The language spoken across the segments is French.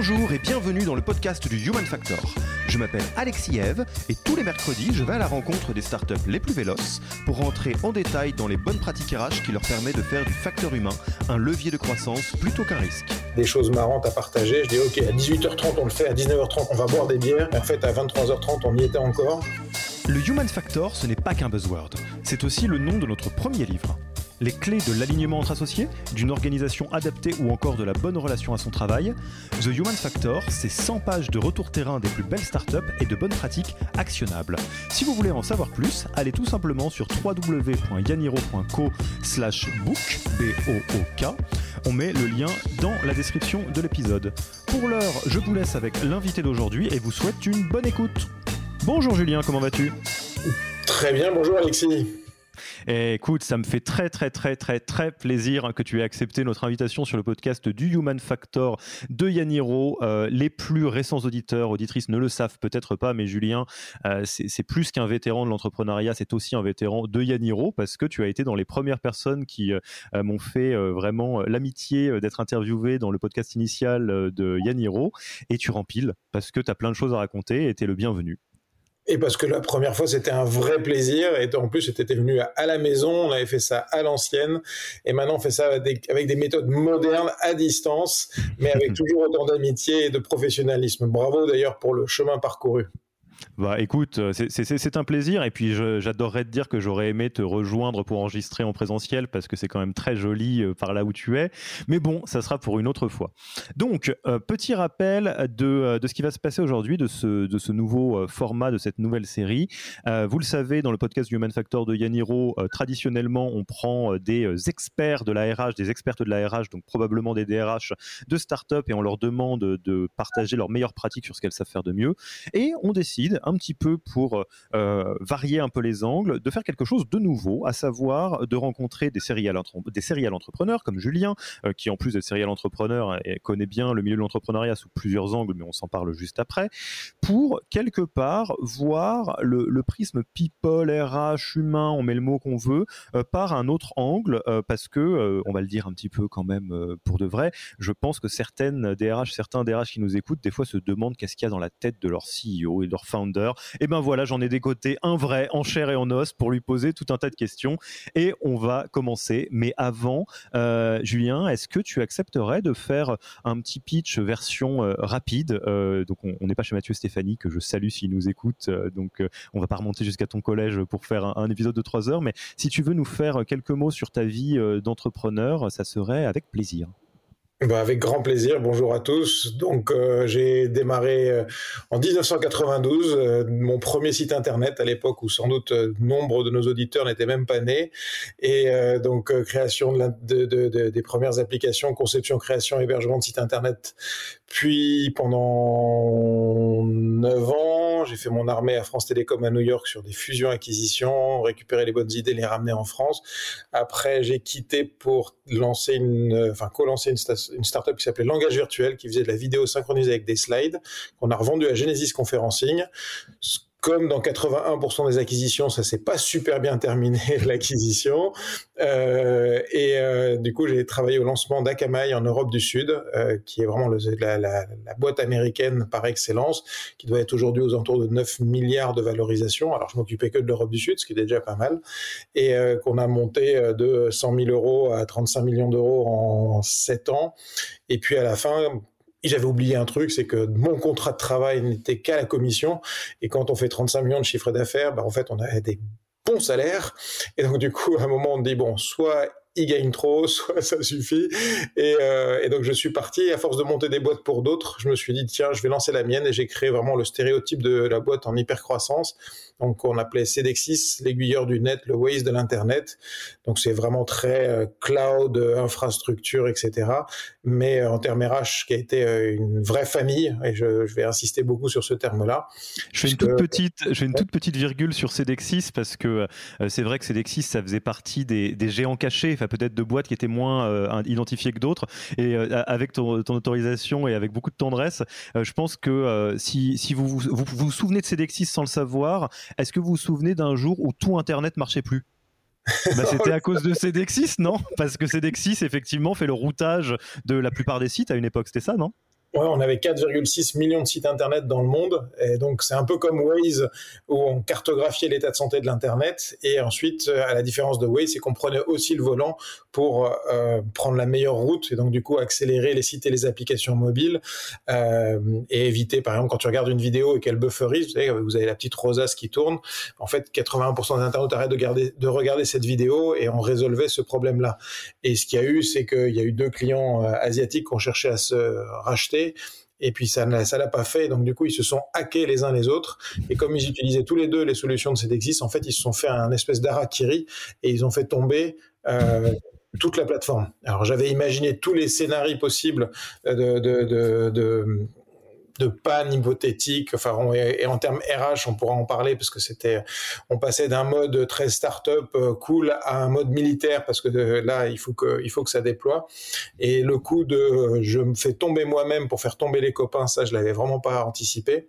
Bonjour et bienvenue dans le podcast du Human Factor. Je m'appelle Alexis Eve et tous les mercredis, je vais à la rencontre des startups les plus véloces pour rentrer en détail dans les bonnes pratiques RH qui leur permettent de faire du facteur humain un levier de croissance plutôt qu'un risque. Des choses marrantes à partager. Je dis ok, à 18h30 on le fait, à 19h30 on va boire des bières. En fait, à 23h30 on y était encore. Le Human Factor, ce n'est pas qu'un buzzword. C'est aussi le nom de notre premier livre les clés de l'alignement entre associés, d'une organisation adaptée ou encore de la bonne relation à son travail. The Human Factor, c'est 100 pages de retour terrain des plus belles startups et de bonnes pratiques actionnables. Si vous voulez en savoir plus, allez tout simplement sur www.yaniro.co book, B-O-O-K. On met le lien dans la description de l'épisode. Pour l'heure, je vous laisse avec l'invité d'aujourd'hui et vous souhaite une bonne écoute. Bonjour Julien, comment vas-tu? Très bien, bonjour Alexis. Et écoute, ça me fait très très très très très plaisir que tu aies accepté notre invitation sur le podcast du Human Factor de Yaniro. Euh, les plus récents auditeurs, auditrices ne le savent peut-être pas, mais Julien, euh, c'est plus qu'un vétéran de l'entrepreneuriat, c'est aussi un vétéran de Yaniro parce que tu as été dans les premières personnes qui euh, m'ont fait vraiment l'amitié d'être interviewé dans le podcast initial de Yaniro et tu rempiles parce que tu as plein de choses à raconter et tu es le bienvenu. Et parce que la première fois, c'était un vrai plaisir. Et en plus, j'étais venu à, la maison, on avait fait ça à l'ancienne. Et maintenant, on fait ça avec des, méthodes modernes, à distance, mais avec toujours autant d'amitié et de professionnalisme. Bravo d'ailleurs pour le chemin parcouru. Bah écoute, euh, c'est un plaisir et puis j'adorerais te dire que j'aurais aimé te rejoindre pour enregistrer en présentiel parce que c'est quand même très joli euh, par là où tu es. Mais bon, ça sera pour une autre fois. Donc, euh, petit rappel de, ce qui va se passer aujourd'hui, de ce, nouveau format, de cette nouvelle série. vous le savez, dans le podcast Human Factor de Yaniro, traditionnellement, on prend des experts de la RH, des expertes de la RH, donc probablement des DRH de start-up et on leur demande de partager leurs meilleures pratiques sur ce qu'elles savent faire de mieux. Et on décide un petit peu pour euh, varier un peu les angles, de faire quelque chose de nouveau, à savoir de rencontrer des serial, des entrepreneurs comme Julien, euh, qui en plus d'être serial entrepreneur connaît bien le milieu de l'entrepreneuriat sous plusieurs angles, mais on s'en parle juste après, pour quelque part voir le, prisme people, RH, humain, on met le mot qu'on veut, euh, par un autre angle, parce que, on va le dire un petit peu quand même pour de vrai, je pense que certaines DRH, certains DRH qui nous écoutent, des fois se demandent qu'est-ce qu'il y a dans la tête de leur CEO et de leur et ben voilà, j'en ai décoté un vrai en chair et en os pour lui poser tout un tas de questions. Et on va commencer. Mais avant, euh, Julien, est-ce que tu accepterais de faire un petit pitch version euh, rapide? Euh, Donc on n'est pas chez Mathieu Stéphanie, que je salue s'il nous écoute. donc on va pas remonter jusqu'à ton collège pour faire un, un, épisode de trois heures. Mais si tu veux nous faire quelques mots sur ta vie d'entrepreneur, ça serait avec plaisir. Bah avec grand plaisir. Bonjour à tous. Donc euh, j'ai démarré euh, en 1992 euh, mon premier site internet à l'époque où sans doute nombre de nos auditeurs n'étaient même pas nés et donc création de, de, de, des premières applications, conception, création, hébergement de site internet. Puis pendant neuf ans, j'ai fait mon armée à France Télécom à New York sur des fusions acquisitions, récupérer les bonnes idées, les ramener en France. Après j'ai quitté pour lancer une, enfin co-lancer une station une startup qui s'appelait Langage Virtuel, qui faisait de la vidéo synchronisée avec des slides, qu'on a revendu à Genesis Conferencing comme dans 81% des acquisitions, ça s'est pas super bien terminé l'acquisition. Euh, et euh, du coup, j'ai travaillé au lancement d'Akamai en Europe du Sud, euh, qui est vraiment la, boîte américaine par excellence, qui doit être aujourd'hui aux alentours de 9 milliards de valorisation. Alors, je m'occupais que de l'Europe du Sud, ce qui est déjà pas mal, et qu'on a monté de 100 000 euros à 35 millions d'euros en 7 ans. Et puis à la fin, j'avais oublié un truc, c'est que mon contrat de travail n'était qu'à la commission. Et quand on fait 35 millions de chiffre d'affaires, bah, en fait, on a des bons salaires. Et donc, du coup, à un moment, on dit, bon, soit ils gagnent trop, soit ça suffit. Et, et, donc je suis parti. À force de monter des boîtes pour d'autres, je me suis dit tiens, je vais lancer la mienne et j'ai créé vraiment le stéréotype de la boîte en hyper croissance. Donc on appelait Cedexis l'aiguilleur du net, le Waze de l'internet. Donc c'est vraiment très cloud, infrastructure, etc. Mais en termes RH, qui a été une vraie famille, et je, vais insister beaucoup sur ce terme-là. Je fais une toute petite, je fais une toute petite virgule sur Cedexis parce que c'est vrai que Cedexis, ça faisait partie des, géants cachés, enfin peut-être de boîtes qui étaient moins identifiées que d'autres. Et avec ton, autorisation et avec beaucoup de tendresse, je pense que si, si vous, vous, vous souvenez de Cedexis sans le savoir, est-ce que vous vous souvenez d'un jour où tout Internet marchait plus? Bah, c'était à cause de Cedexis, non? Parce que Cedexis, effectivement, fait le routage de la plupart des sites à une époque, c'était ça, non? Ouais, on avait 4,6 millions de sites internet dans le monde, et donc c'est un peu comme Waze où on cartographiait l'état de santé de l'internet, et ensuite, à la différence de Waze, c'est qu'on prenait aussi le volant pour euh, prendre la meilleure route et donc du coup accélérer les sites et les applications mobiles euh, et éviter, par exemple, quand tu regardes une vidéo et qu'elle bufferise, vous, vous avez la petite rosace qui tourne, en fait, 80% des internautes arrêtent de, de regarder cette vidéo et on résolvait ce problème-là. Et ce qu'il y a eu, c'est qu'il y a eu deux clients euh, asiatiques qui ont cherché à se racheter et puis ça ne l'a pas fait. Donc du coup, ils se sont hackés les uns les autres. Et comme ils utilisaient tous les deux les solutions de Cedexis, en fait, ils se sont fait un espèce d'arakiri et ils ont fait tomber euh, toute la plateforme. Alors j'avais imaginé tous les scénarios possibles de, de panne hypothétique. Enfin, et, en termes RH, on pourra en parler parce que c'était, on passait d'un mode très start-up euh, cool à un mode militaire parce que euh, là, il faut que, il faut que ça déploie. Et le coup de, je me fais tomber moi-même pour faire tomber les copains, ça, je l'avais vraiment pas anticipé.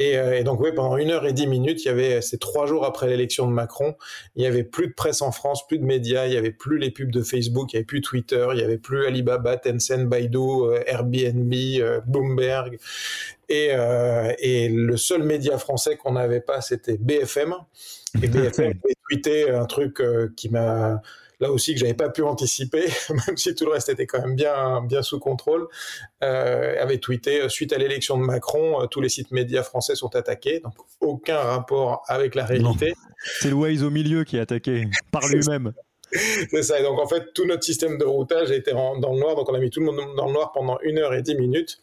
Euh, et, donc oui, pendant une heure et dix minutes, il y avait, c'est trois jours après l'élection de Macron, il y avait plus de presse en France, plus de médias, il y avait plus les pubs de Facebook, il y avait plus Twitter, il y avait plus Alibaba, Tencent, Baidu, euh, Airbnb, euh, Bloomberg. Et, et le seul média français qu'on n'avait pas, c'était BFM. Et BFM avait tweeté un truc qui m'a là aussi que j'avais pas pu anticiper, même si tout le reste était quand même bien, bien sous contrôle, euh, avait tweeté euh, suite à l'élection de Macron, euh, tous les sites médias français sont attaqués, donc aucun rapport avec la réalité. C'est le Waze au milieu qui est attaqué par lui-même. C'est ça. Et donc, en fait, tout notre système de routage a été dans le noir. Donc, on a mis tout le monde dans le noir pendant une heure et dix minutes.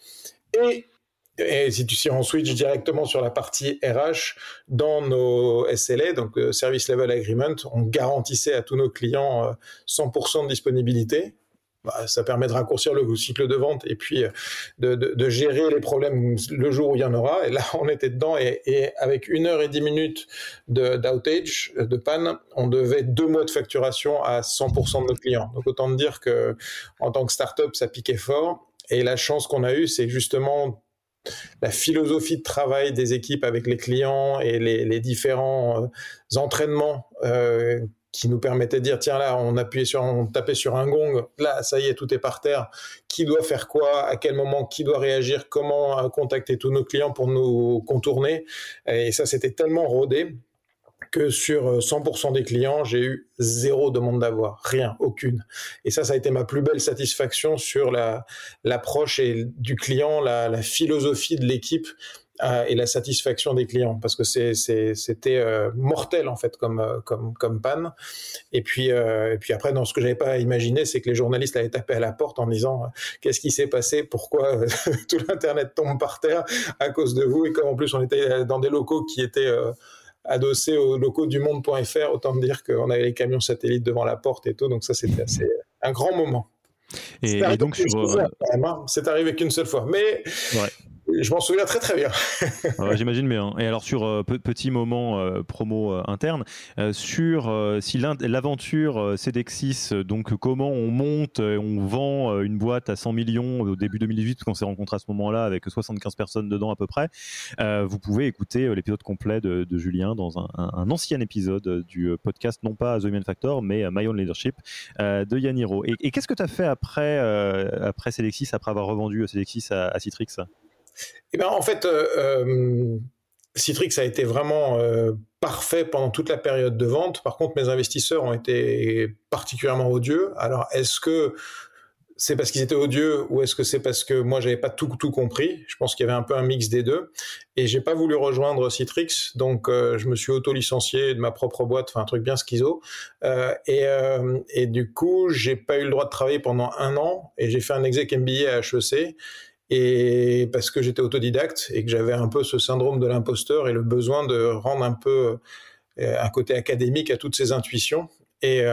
Et et si tu si on switch directement sur la partie RH, dans nos SLA, donc euh, Service Level Agreement, on garantissait à tous nos clients 100% euh, de disponibilité. Bah, ça permet de raccourcir le cycle de vente et puis euh, de, gérer les problèmes le jour où il y en aura. Et là, on était dedans et, avec une heure et dix minutes d'outage, de, de, panne, on devait deux mois de facturation à 100% de nos clients. Donc autant dire que en tant que startup, ça piquait fort. Et la chance qu'on a eue, c'est justement la philosophie de travail des équipes avec les clients et les, différents euh, entraînements euh, qui nous permettaient de dire tiens là on appuyait sur on tapait sur un gong là ça y est tout est par terre. Qui doit faire quoi? À quel moment? Qui doit réagir? Comment euh, contacter tous nos clients pour nous contourner? Et ça c'était tellement rodé que sur 100% euh, des clients, j'ai eu zéro demande d'avoir, rien, aucune. Et ça, ça a été ma plus belle satisfaction sur l'approche du client, la, philosophie de l'équipe euh, et la satisfaction des clients, parce que c'était euh, mortel en fait comme panne. Et puis et après, dans ce que j'avais pas imaginé, c'est que les journalistes allaient taper à la porte en disant qu'est-ce qui s'est passé, pourquoi tout l'internet tombe par terre à cause de vous, et comme en plus on était dans des locaux qui étaient adossé aux locaux du monde.fr, autant dire qu'on avait les camions satellites devant la porte et tout, donc ça c'était assez un grand moment. Et, donc sur... Euh, hein. C'est arrivé qu'une seule fois, mais je m'en souviens très très bien. J'imagine bien. Et alors sur euh, petit moment euh, promo euh, interne, sur si l'aventure Cedexis, donc comment on monte, on vend une boîte à 100 millions au début 2018, parce qu'on s'est rencontré à ce moment-là avec 75 personnes dedans à peu près, vous pouvez écouter l'épisode complet de, Julien dans un, ancien épisode du podcast, non pas The Human Factor, mais My Own Leadership de Yaniro. Et, et qu'est-ce que tu as fait après, après Cedexis, après avoir revendu Cedexis à Citrix? Eh ben, en fait, euh, euh, Citrix a été vraiment euh, parfait pendant toute la période de vente. Par contre, mes investisseurs ont été particulièrement odieux. Alors, est-ce que c'est parce qu'ils étaient odieux ou est-ce que c'est parce que moi j'avais pas tout tout compris? Je pense qu'il y avait un peu un mix des deux et j'ai pas voulu rejoindre Citrix donc je me suis auto licencié de ma propre boîte, enfin un truc bien schizo et, et du coup j'ai pas eu le droit de travailler pendant un an et j'ai fait un exec MBA à HEC et parce que j'étais autodidacte et que j'avais un peu ce syndrome de l'imposteur et le besoin de rendre un peu un côté académique à toutes ces intuitions et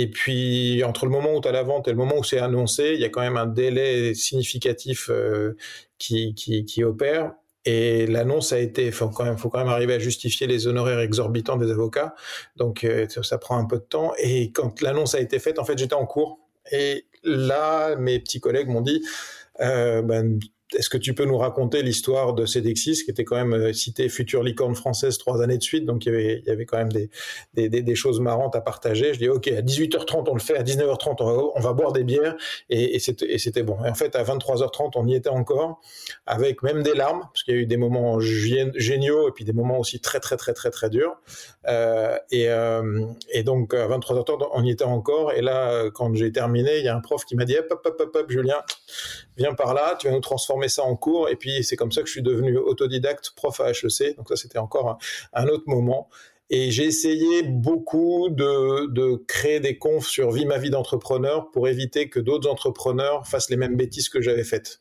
et puis, entre le moment où tu as la vente et le moment où c'est annoncé, il y a quand même un délai significatif euh, qui, qui, opère. Et l'annonce a été, faut quand même, faut quand même arriver à justifier les honoraires exorbitants des avocats. Donc, euh, ça prend un peu de temps. Et quand l'annonce a été faite, en fait, j'étais en cours. Et là, mes petits collègues m'ont dit, euh, ben, est-ce que tu peux nous raconter l'histoire de Cedexis, qui était quand même euh, cité future licorne française trois années de suite, donc il y avait, il y avait quand même des, des, des, choses marrantes à partager. Je dis, OK, à 18h30, on le fait, à 19h30, on va, on va boire des bières, et, et c'était bon. Et en fait, à 23h30, on y était encore, avec même des larmes, parce qu'il y a eu des moments géniaux, et puis des moments aussi très, très, très, très, très durs. Euh, et, euh, et donc, à 23h30, on y était encore, et là, quand j'ai terminé, il y a un prof qui m'a dit, hop, hop, hop, hop Julien, viens par là, tu vas nous transformer ça en cours. Et puis, c'est comme ça que je suis devenu autodidacte, prof à HEC. Donc ça, c'était encore un, autre moment. Et j'ai essayé beaucoup de, créer des confs sur Vie ma vie d'entrepreneur pour éviter que d'autres entrepreneurs fassent les mêmes bêtises que j'avais faites.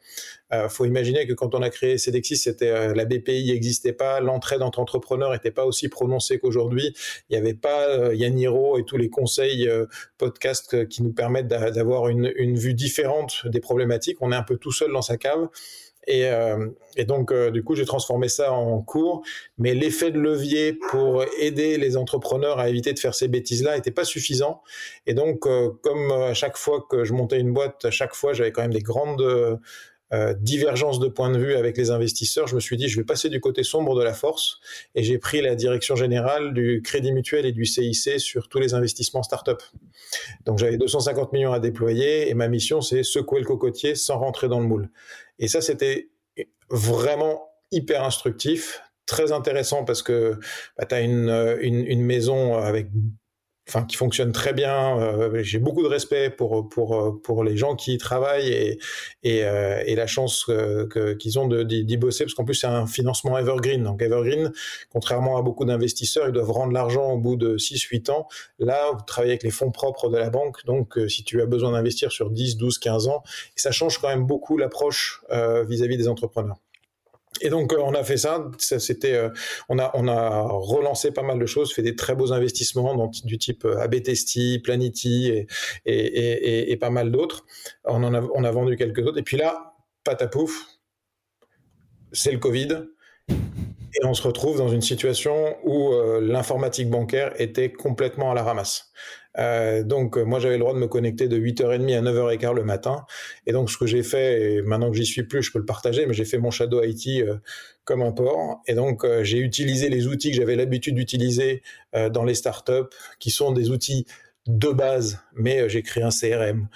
Euh, faut imaginer que quand on a créé Cedexis, c'était euh, la BPI n'existait pas, l'entraide entre entrepreneurs n'était pas aussi prononcée qu'aujourd'hui. Il n'y avait pas euh, Yaniro et tous les conseils euh, podcasts qui nous permettent d'avoir une, une vue différente des problématiques. On est un peu tout seul dans sa cave. Et, euh, et, donc, euh, du coup, j'ai transformé ça en cours. Mais l'effet de levier pour aider les entrepreneurs à éviter de faire ces bêtises-là n'était pas suffisant. Et donc, euh, comme à chaque fois que je montais une boîte, à chaque fois, j'avais quand même des grandes euh, divergences de point de vue avec les investisseurs. Je me suis dit, je vais passer du côté sombre de la force. Et j'ai pris la direction générale du Crédit Mutuel et du CIC sur tous les investissements start-up. Donc, j'avais 250 millions à déployer. Et ma mission, c'est secouer le cocotier sans rentrer dans le moule. Et ça, c'était vraiment hyper instructif, très intéressant parce que bah, tu as une, une, une, maison avec enfin qui fonctionne très bien. Euh, j'ai beaucoup de respect pour pour pour les gens qui y travaillent et et, euh, et la chance que, qu'ils ont de, d'y bosser parce qu'en plus c'est un financement evergreen. Donc evergreen, contrairement à beaucoup d'investisseurs, ils doivent rendre l'argent au bout de 6-8 ans. Là, vous travaillez avec les fonds propres de la banque. Donc euh, si tu as besoin d'investir sur 10, 12, 15 ans, ça change quand même beaucoup l'approche vis-à-vis des entrepreneurs. Et donc euh, on a fait ça, ça c'était, euh, on a on a relancé pas mal de choses, fait des très beaux investissements du type euh, ABTST, Planity et, et, et, et pas mal d'autres. On en a on a vendu quelques autres. Et puis là, patapouf, c'est le Covid. Et on se retrouve dans une situation où l'informatique bancaire était complètement à la ramasse. Euh, donc, euh, moi, j'avais le droit de me connecter de 8h30 à 9h15 le matin. Et donc, ce que j'ai fait, et maintenant que j'y suis plus, je peux le partager, mais j'ai fait mon Shadow IT euh, comme un port. Et donc, j'ai utilisé les outils que j'avais l'habitude d'utiliser dans les startups, qui sont des outils de base, mais j'ai créé un CRM,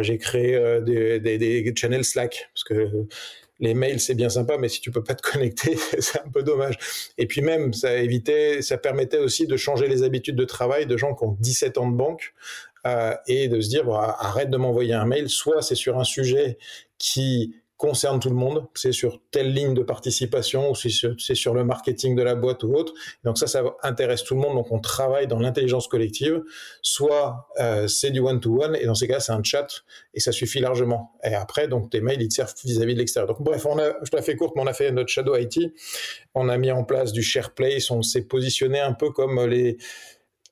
j'ai créé des, des, des, channels Slack, parce que les mails c'est bien sympa, mais si tu peux pas te connecter, c'est un peu dommage. Et puis même, ça évitait, ça permettait aussi de changer les habitudes de travail de gens qui ont 17 ans de banque euh, et de se dire bon, arrête de m'envoyer un mail. Soit c'est sur un sujet qui concerne tout le monde, c'est sur telle ligne de participation ou c'est sur, le marketing de la boîte ou autre. Donc ça, ça intéresse tout le monde. Donc on travaille dans l'intelligence collective. Soit euh, c'est du one-to-one et dans ces cas, c'est un chat et ça suffit largement. Et après, donc tes mails, ils te servent vis-à-vis de l'extérieur. Donc bref, on a, je te la fais courte, mais on a fait notre Shadow IT. On a mis en place du SharePlace. On s'est positionné un peu comme les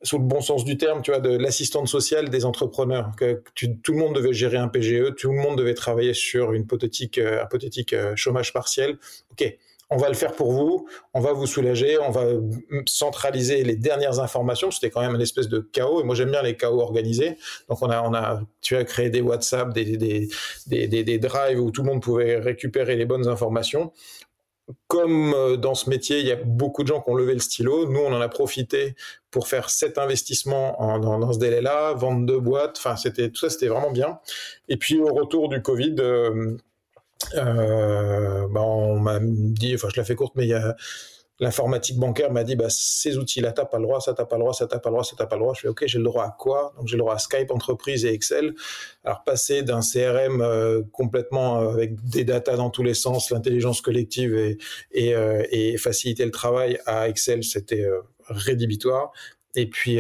sous le bon sens du terme, tu vois, de l'assistante sociale des entrepreneurs. Que tout le monde devait gérer un PGE, tout le monde devait travailler sur une hypothétique, euh, hypothétique euh, chômage partiel. Ok, on va le faire pour vous, on va vous soulager, on va centraliser les dernières informations. C'était quand même une espèce de chaos, et moi j'aime bien les chaos organisés. Donc on a, on a, tu as créé des WhatsApp, des, des, des, des, des drives où tout le monde pouvait récupérer les bonnes informations comme euh, dans ce métier, il y a beaucoup de gens qui ont levé le stylo. Nous, on en a profité pour faire sept investissements dans, ce délai-là, vendre deux boîtes. Enfin, c'était tout ça, c'était vraiment bien. Et puis au retour du Covid, euh, euh, bah, on m'a dit, enfin, je la fais courte, mais il y a l'informatique bancaire m'a dit, bah, ces outils-là, t'as pas le droit, ça t'as pas le droit, ça t'as pas le droit, ça t'as pas le droit. Je fais, OK, j'ai le droit à quoi? Donc, j'ai le droit à Skype, entreprise et Excel. Alors, passer d'un CRM euh, complètement euh, avec des datas dans tous les sens, l'intelligence collective et, euh, faciliter le travail à Excel, c'était rédhibitoire. Et puis,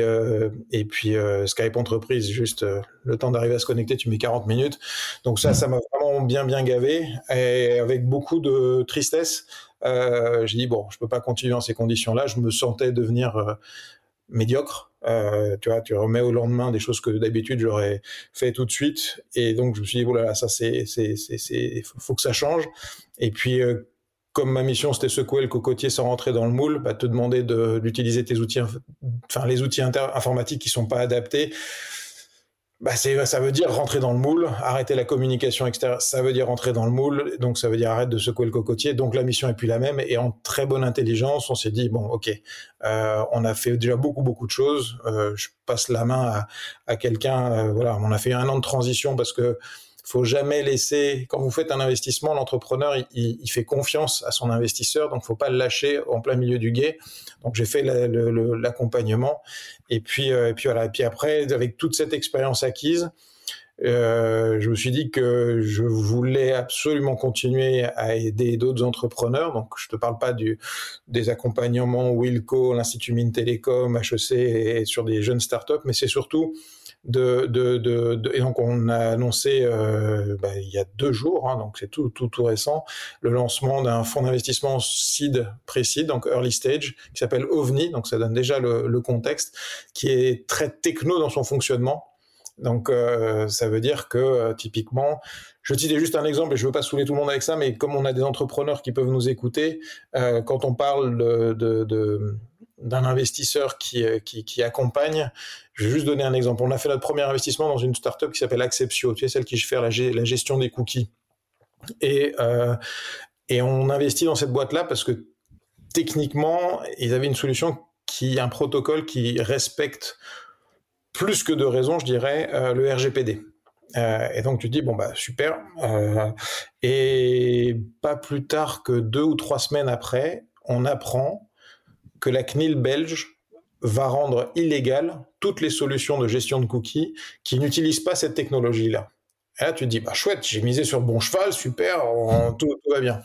et puis Skype entreprise, juste le temps d'arriver à se connecter, tu mets 40 minutes. Donc ça, ça m'a vraiment bien bien gavé et avec beaucoup de tristesse euh, j'ai dit bon, je peux pas continuer dans ces conditions-là. Je me sentais devenir euh, médiocre. Euh, tu vois, tu remets au lendemain des choses que d'habitude j'aurais fait tout de suite. Et donc je me suis dit voilà, ça c'est, c'est, c'est, faut que ça change. Et puis comme ma mission c'était secouer le cocotier sans rentrer dans le moule, bah, te demander de, d'utiliser tes outils, enfin les outils informatiques qui sont pas adaptés bah ça veut dire rentrer dans le moule, arrêter la communication extérieure, ça veut dire rentrer dans le moule, donc ça veut dire arrêter de secouer le cocotier. Donc la mission est plus la même et en très bonne intelligence, on s'est dit bon, ok, euh, on a fait déjà beaucoup beaucoup de choses. Euh, je passe la main à, à quelqu'un, euh, voilà, on a fait un an de transition parce que faut jamais laisser, quand vous faites un investissement, l'entrepreneur, il, il, fait confiance à son investisseur, donc faut pas le lâcher en plein milieu du guet. Donc j'ai fait l'accompagnement. Et puis, euh, et puis voilà. Et puis après, avec toute cette expérience acquise, euh, je me suis dit que je voulais absolument continuer à aider d'autres entrepreneurs. Donc, je te parle pas du, des accompagnements Wilco, l'Institut Mines Télécom, HEC et sur des jeunes startups, mais c'est surtout de, de, de, et donc on a annoncé euh, bah, il y a deux jours, hein, donc c'est tout, tout, tout récent, le lancement d'un fonds d'investissement seed pré-seed, donc early stage, qui s'appelle OVNI, donc ça donne déjà le, le, contexte, qui est très techno dans son fonctionnement. Donc euh, ça veut dire que euh, typiquement, je citais juste un exemple et je veux pas saouler tout le monde avec ça, mais comme on a des entrepreneurs qui peuvent nous écouter, euh, quand on parle de, de, de d'un investisseur qui, euh, qui, qui, accompagne. Je vais juste donner un exemple. On a fait notre premier investissement dans une startup qui s'appelle Acceptio, tu celle qui fait la, gestion des cookies. Et, euh, et on investit dans cette boîte-là parce que techniquement, ils avaient une solution qui, un protocole qui respecte plus que de raison, je dirais, euh, le RGPD. Et donc tu te dis bon bah super. Et pas plus tard que deux ou trois semaines après, on apprend que la CNIL belge va rendre illégales toutes les solutions de gestion de cookies qui n'utilisent pas cette technologie-là. Et là, tu te dis, bah chouette, j'ai misé sur bon cheval, super, tout, va bien.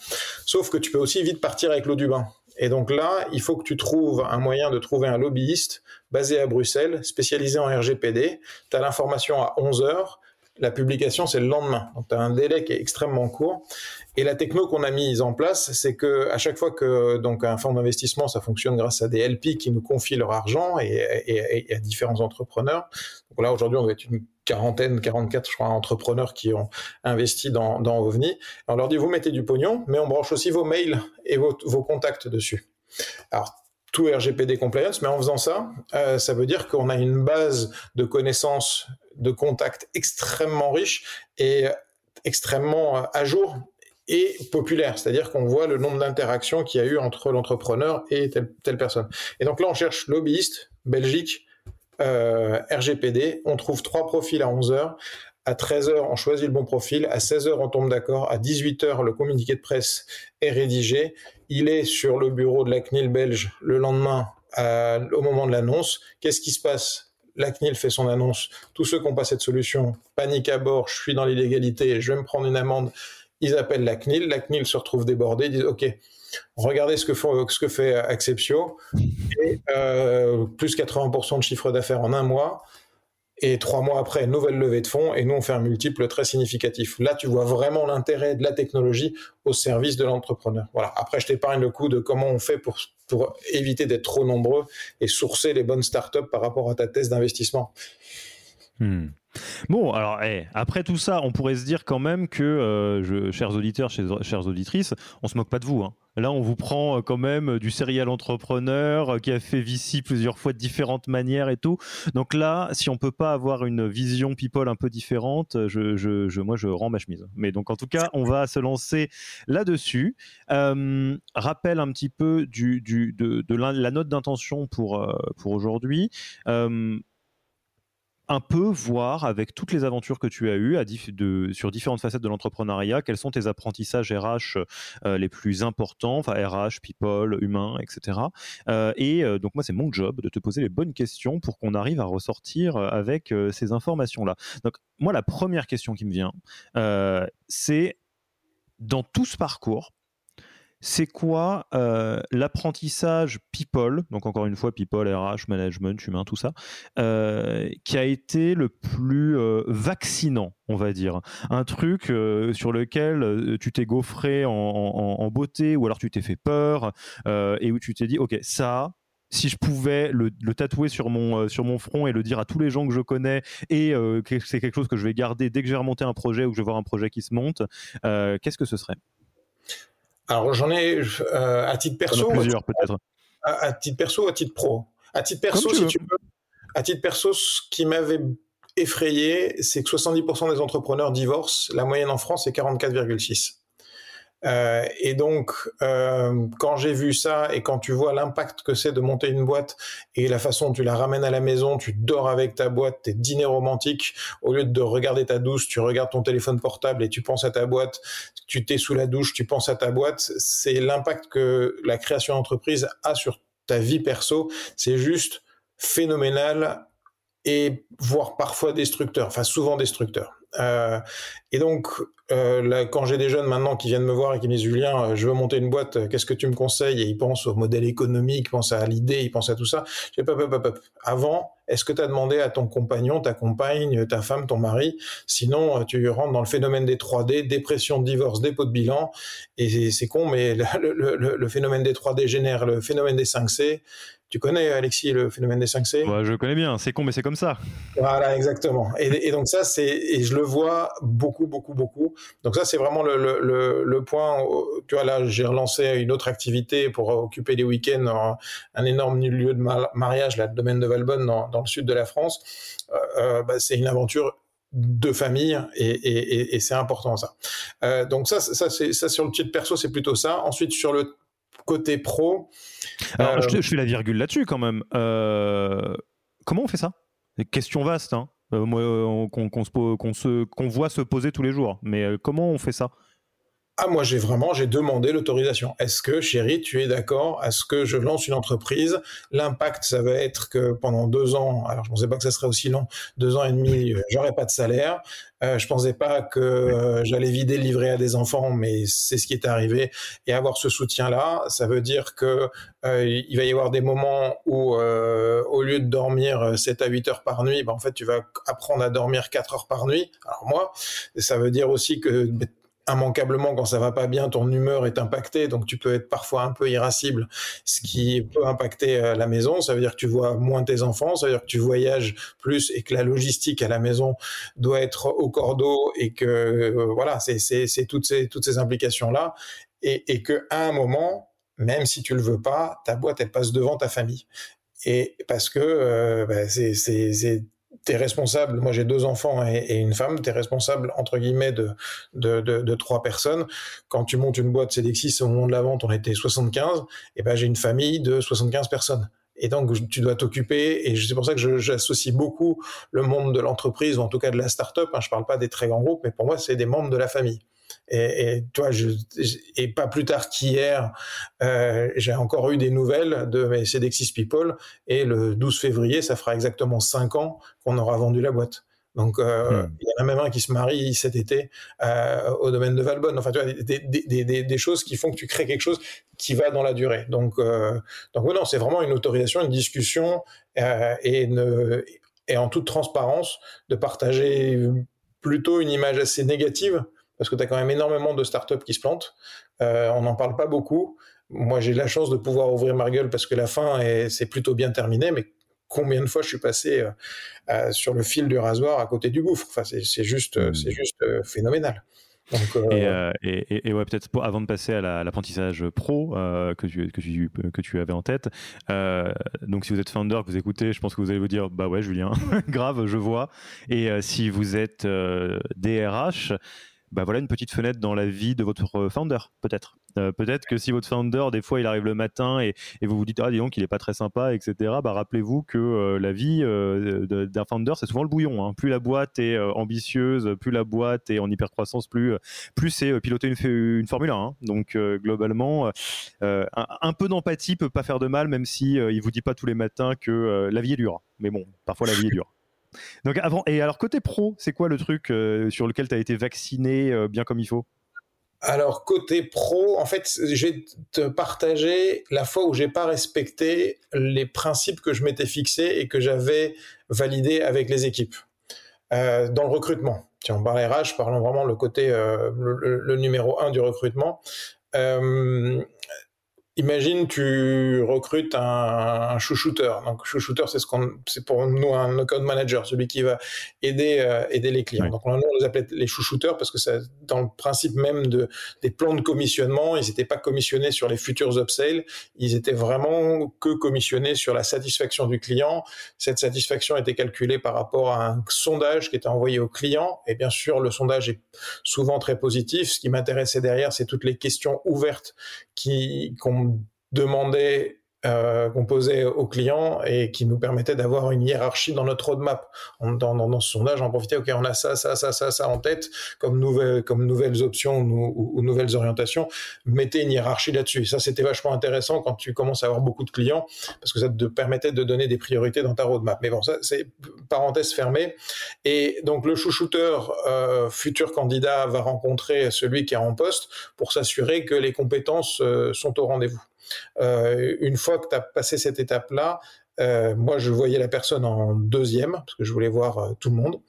Sauf que tu peux aussi vite partir avec l'eau du bain. Et donc là, il faut que tu trouves un moyen de trouver un lobbyiste basé à Bruxelles, spécialisé en RGPD. Tu as l'information à 11 heures, la publication, c'est le lendemain. Donc, tu as un délai qui est extrêmement court. Et la techno qu'on a mise en place, c'est que à chaque fois que donc un fonds d'investissement, ça fonctionne grâce à des LP qui nous confient leur argent et, à différents entrepreneurs. Donc là, aujourd'hui, on doit être une quarantaine, 44, je crois, entrepreneurs qui ont investi dans, dans OVNI. On leur dit, vous mettez du pognon, mais on branche aussi vos mails et vos, vos contacts dessus. Alors, tout RGPD compliance, mais en faisant ça, euh, ça veut dire qu'on a une base de connaissances, de contacts extrêmement riche et extrêmement euh, à jour et populaire, c'est-à-dire qu'on voit le nombre d'interactions qu'il y a eu entre l'entrepreneur et telle, personne. Et donc là, on cherche lobbyiste, Belgique, euh, RGPD, on trouve trois profils à 11 heures. À 13h, on choisit le bon profil. À 16h, on tombe d'accord. À 18h, le communiqué de presse est rédigé. Il est sur le bureau de la CNIL belge le lendemain, au moment de l'annonce. Qu'est-ce qui se passe? La CNIL fait son annonce. Tous ceux qui ont pas cette solution, panique à bord, je suis dans l'illégalité, je vais me prendre une amende. Ils appellent la CNIL. La CNIL se retrouve débordée. Ils disent OK, regardez ce que, fait Acceptio. Euh, plus 80% de chiffre d'affaires en un mois. Et trois mois après, nouvelle levée de fonds, et nous, on fait un multiple très significatif. Là, tu vois vraiment l'intérêt de la technologie au service de l'entrepreneur. Voilà. Après, je t'épargne le coup de comment on fait pour, pour éviter d'être trop nombreux et sourcer les bonnes startups par rapport à ta thèse d'investissement. Hmm. Bon, alors eh, après tout ça, on pourrait se dire quand même que, euh, chers auditeurs, chères, auditrices, on se moque pas de vous. Hein. Là, on vous prend euh, quand même du serial entrepreneur euh, qui a fait Vici plusieurs fois de différentes manières et tout. Donc là, si on peut pas avoir une vision people un peu différente, je, moi, je rends ma chemise. Mais donc, en tout cas, on va se lancer là-dessus. rappel un petit peu de, la, note d'intention pour, pour aujourd'hui un peu voir avec toutes les aventures que tu as eues sur différentes facettes de l'entrepreneuriat, quels sont tes apprentissages RH euh, les plus importants, enfin RH, people, humain, etc. et donc moi, c'est mon job de te poser les bonnes questions pour qu'on arrive à ressortir avec ces informations-là. Donc moi, la première question qui me vient, c'est dans tout ce parcours, c'est quoi euh, l'apprentissage people, donc encore une fois people, RH, management, humain, tout ça, euh, qui a été le plus euh, vaccinant, on va dire? Un truc sur lequel tu t'es gaufré en, beauté ou alors tu t'es fait peur et où tu t'es dit, ok, ça, si je pouvais le, tatouer sur mon, sur mon front et le dire à tous les gens que je connais et que c'est quelque chose que je vais garder dès que j'ai remonté un projet ou que je vais voir un projet qui se monte, qu'est-ce que ce serait? Alors j'en ai euh, à titre perso. plusieurs peut-être. À, titre perso ou à titre pro? À titre perso, si tu veux. À titre perso, ce qui m'avait effrayé, c'est que 70% des entrepreneurs divorcent. La moyenne en France est 44,6. Euh, et donc, euh, quand j'ai vu ça et quand tu vois l'impact que c'est de monter une boîte et la façon dont tu la ramènes à la maison, tu dors avec ta boîte, tes dîners romantiques, au lieu de regarder ta douche, tu regardes ton téléphone portable et tu penses à ta boîte, tu t'es sous la douche, tu penses à ta boîte, c'est l'impact que la création d'entreprise a sur ta vie perso. C'est juste phénoménal et voire parfois destructeur, enfin souvent destructeur. Euh, et donc, euh, quand j'ai des jeunes maintenant qui viennent me voir et qui me disent Julien, euh, je veux monter une boîte, euh, qu'est-ce que tu me conseilles? Et ils pensent au modèle économique, ils pensent à l'idée, ils pensent à tout ça. Je dis, Avant, est-ce que tu as demandé à ton compagnon, ta compagne, ta femme, ton mari? Sinon, tu rentres dans le phénomène des 3D, dépression, divorce, dépôt de bilan. Et c'est con, mais le, le, le, phénomène des 3D génère le phénomène des 5C. Tu connais, Alexis, le phénomène des 5C ouais, Je connais bien, c'est con, mais c'est comme ça. Voilà, exactement. Et, et donc ça, c'est et je le vois beaucoup, beaucoup, beaucoup. Donc ça, c'est vraiment le, le, le, point. Tu vois, là, j'ai relancé une autre activité pour occuper les week-ends, un, énorme lieu de mariage, là, le domaine de Valbonne, dans, dans le sud de la France. Euh, euh bah, c'est une aventure de famille et, et, et c'est important ça. Euh, donc ça, ça, c'est ça sur le titre perso, c'est plutôt ça. Ensuite sur le côté pro. Alors, je, je, fais la virgule là-dessus quand même. Comment on fait ça? Question vaste, hein. Euh, euh, qu'on voit se poser tous les jours. Mais comment on fait ça? Ah, moi, j'ai vraiment, j'ai demandé l'autorisation. Est-ce que, chérie, tu es d'accord à ce que je lance une entreprise? L'impact, ça va être que pendant deux ans, alors je pensais pas que ça serait aussi long, deux ans et demi, euh, j'aurais pas de salaire. Euh, je pensais pas que euh, j'allais vider le livret à des enfants, mais c'est ce qui est arrivé. Et avoir ce soutien-là, ça veut dire que euh, il va y avoir des moments où, au lieu de dormir 7 à 8 heures par nuit, ben, en fait, tu vas apprendre à dormir 4 heures par nuit. Alors moi, ça veut dire aussi que immanquablement, quand ça va pas bien, ton humeur est impactée, donc tu peux être parfois un peu irascible, ce qui peut impacter euh, la maison. Ça veut dire que tu vois moins tes enfants, ça veut dire que tu voyages plus et que la logistique à la maison doit être au cordeau et que euh, voilà, c'est toutes ces toutes ces implications là et, et que à un moment, même si tu le veux pas, ta boîte elle passe devant ta famille et parce que euh, bah, c'est tu es responsable, moi j'ai deux enfants et, une femme, tu es responsable entre guillemets de, de, de, trois personnes. Quand tu montes une boîte CDX6 au moment de la vente, on était 75, et ben j'ai une famille de 75 personnes. Et donc, tu dois t'occuper, et c'est pour ça que j'associe beaucoup le monde de l'entreprise, ou en tout cas de la start-up, hein, je parle pas des très grands groupes, mais pour moi, c'est des membres de la famille. Et, et toi, je, et pas plus tard qu'hier, euh, j'ai encore eu des nouvelles de mes CDXIS People. Et le 12 février, ça fera exactement cinq ans qu'on aura vendu la boîte. Donc, euh, hmm. il y en a même un qui se marie cet été euh, au domaine de Valbonne. Enfin, tu vois, des, des, des, des, choses qui font que tu crées quelque chose qui va dans la durée. Donc, euh, donc non, c'est vraiment une autorisation, une discussion euh, et, une, et en toute transparence de partager plutôt une image assez négative parce que tu as quand même énormément de startups qui se plantent. Euh, on n'en parle pas beaucoup. Moi, j'ai la chance de pouvoir ouvrir ma gueule parce que la fin, c'est plutôt bien terminé, mais combien de fois je suis passé euh, sur le fil du rasoir à côté du gouffre? Enfin, c'est juste, c'est juste phénoménal. Euh, et, et, ouais, peut-être avant de passer à l'apprentissage pro euh, que, tu, que, tu, que tu avais en tête, euh, donc si vous êtes founder, que vous écoutez, je pense que vous allez vous dire bah ouais, Julien, grave, je vois. Et si vous êtes DRH, bah voilà une petite fenêtre dans la vie de votre founder, peut-être. Euh, peut-être que si votre founder, des fois, il arrive le matin et, vous vous dites, ah, dis donc, il est pas très sympa, etc., bah, rappelez-vous que euh, la vie euh, d'un founder, c'est souvent le bouillon. Hein. Plus la boîte est ambitieuse, plus la boîte est en hypercroissance, plus, plus c'est piloter une, Formule 1. Hein. Donc, globalement, un, peu d'empathie peut pas faire de mal, même si il vous dit pas tous les matins que la vie est dure. Mais bon, parfois la vie est dure. Donc avant, et alors côté pro, c'est quoi le truc sur lequel tu as été vacciné bien comme il faut? Alors côté pro, en fait, je vais te partager la fois où j'ai pas respecté les principes que je m'étais fixés et que j'avais validés avec les équipes euh, dans le recrutement. Si on parle RH, parlons vraiment le côté euh, le, numéro un du recrutement. Imagine, tu recrutes un, un chouchouter. Donc, chouchouter, c'est ce qu'on, c'est pour nous un account manager, celui qui va aider euh, aider les clients. Donc, on les appelait les chouchouters parce que ça, dans le principe même de des plans de commissionnement, ils n'étaient pas commissionnés sur les futurs upsales, ils étaient vraiment que commissionnés sur la satisfaction du client. Cette satisfaction était calculée par rapport à un sondage qui était envoyé au client. Et bien sûr, le sondage est souvent très positif. Ce qui m'intéressait derrière, c'est toutes les questions ouvertes qui qu'on demandait euh, qu'on posait aux clients et qui nous permettait d'avoir une hiérarchie dans notre roadmap. dans, dans, ce sondage, on profitait, ok, on a ça, ça, ça, ça, ça en tête comme, nouvelle, comme nouvelles options ou, nouvelles orientations. Mettez une hiérarchie là-dessus. Ça, c'était vachement intéressant quand tu commences à avoir beaucoup de clients parce que ça te permettait de donner des priorités dans ta roadmap. Mais bon, ça, c'est parenthèse fermée. Et donc, le chouchouteur, euh, futur candidat, va rencontrer celui qui est en poste pour s'assurer que les compétences euh, sont au rendez-vous. Euh, une fois que tu as passé cette étape-là, euh, moi, je voyais la personne en deuxième, parce que je voulais voir euh, tout le monde.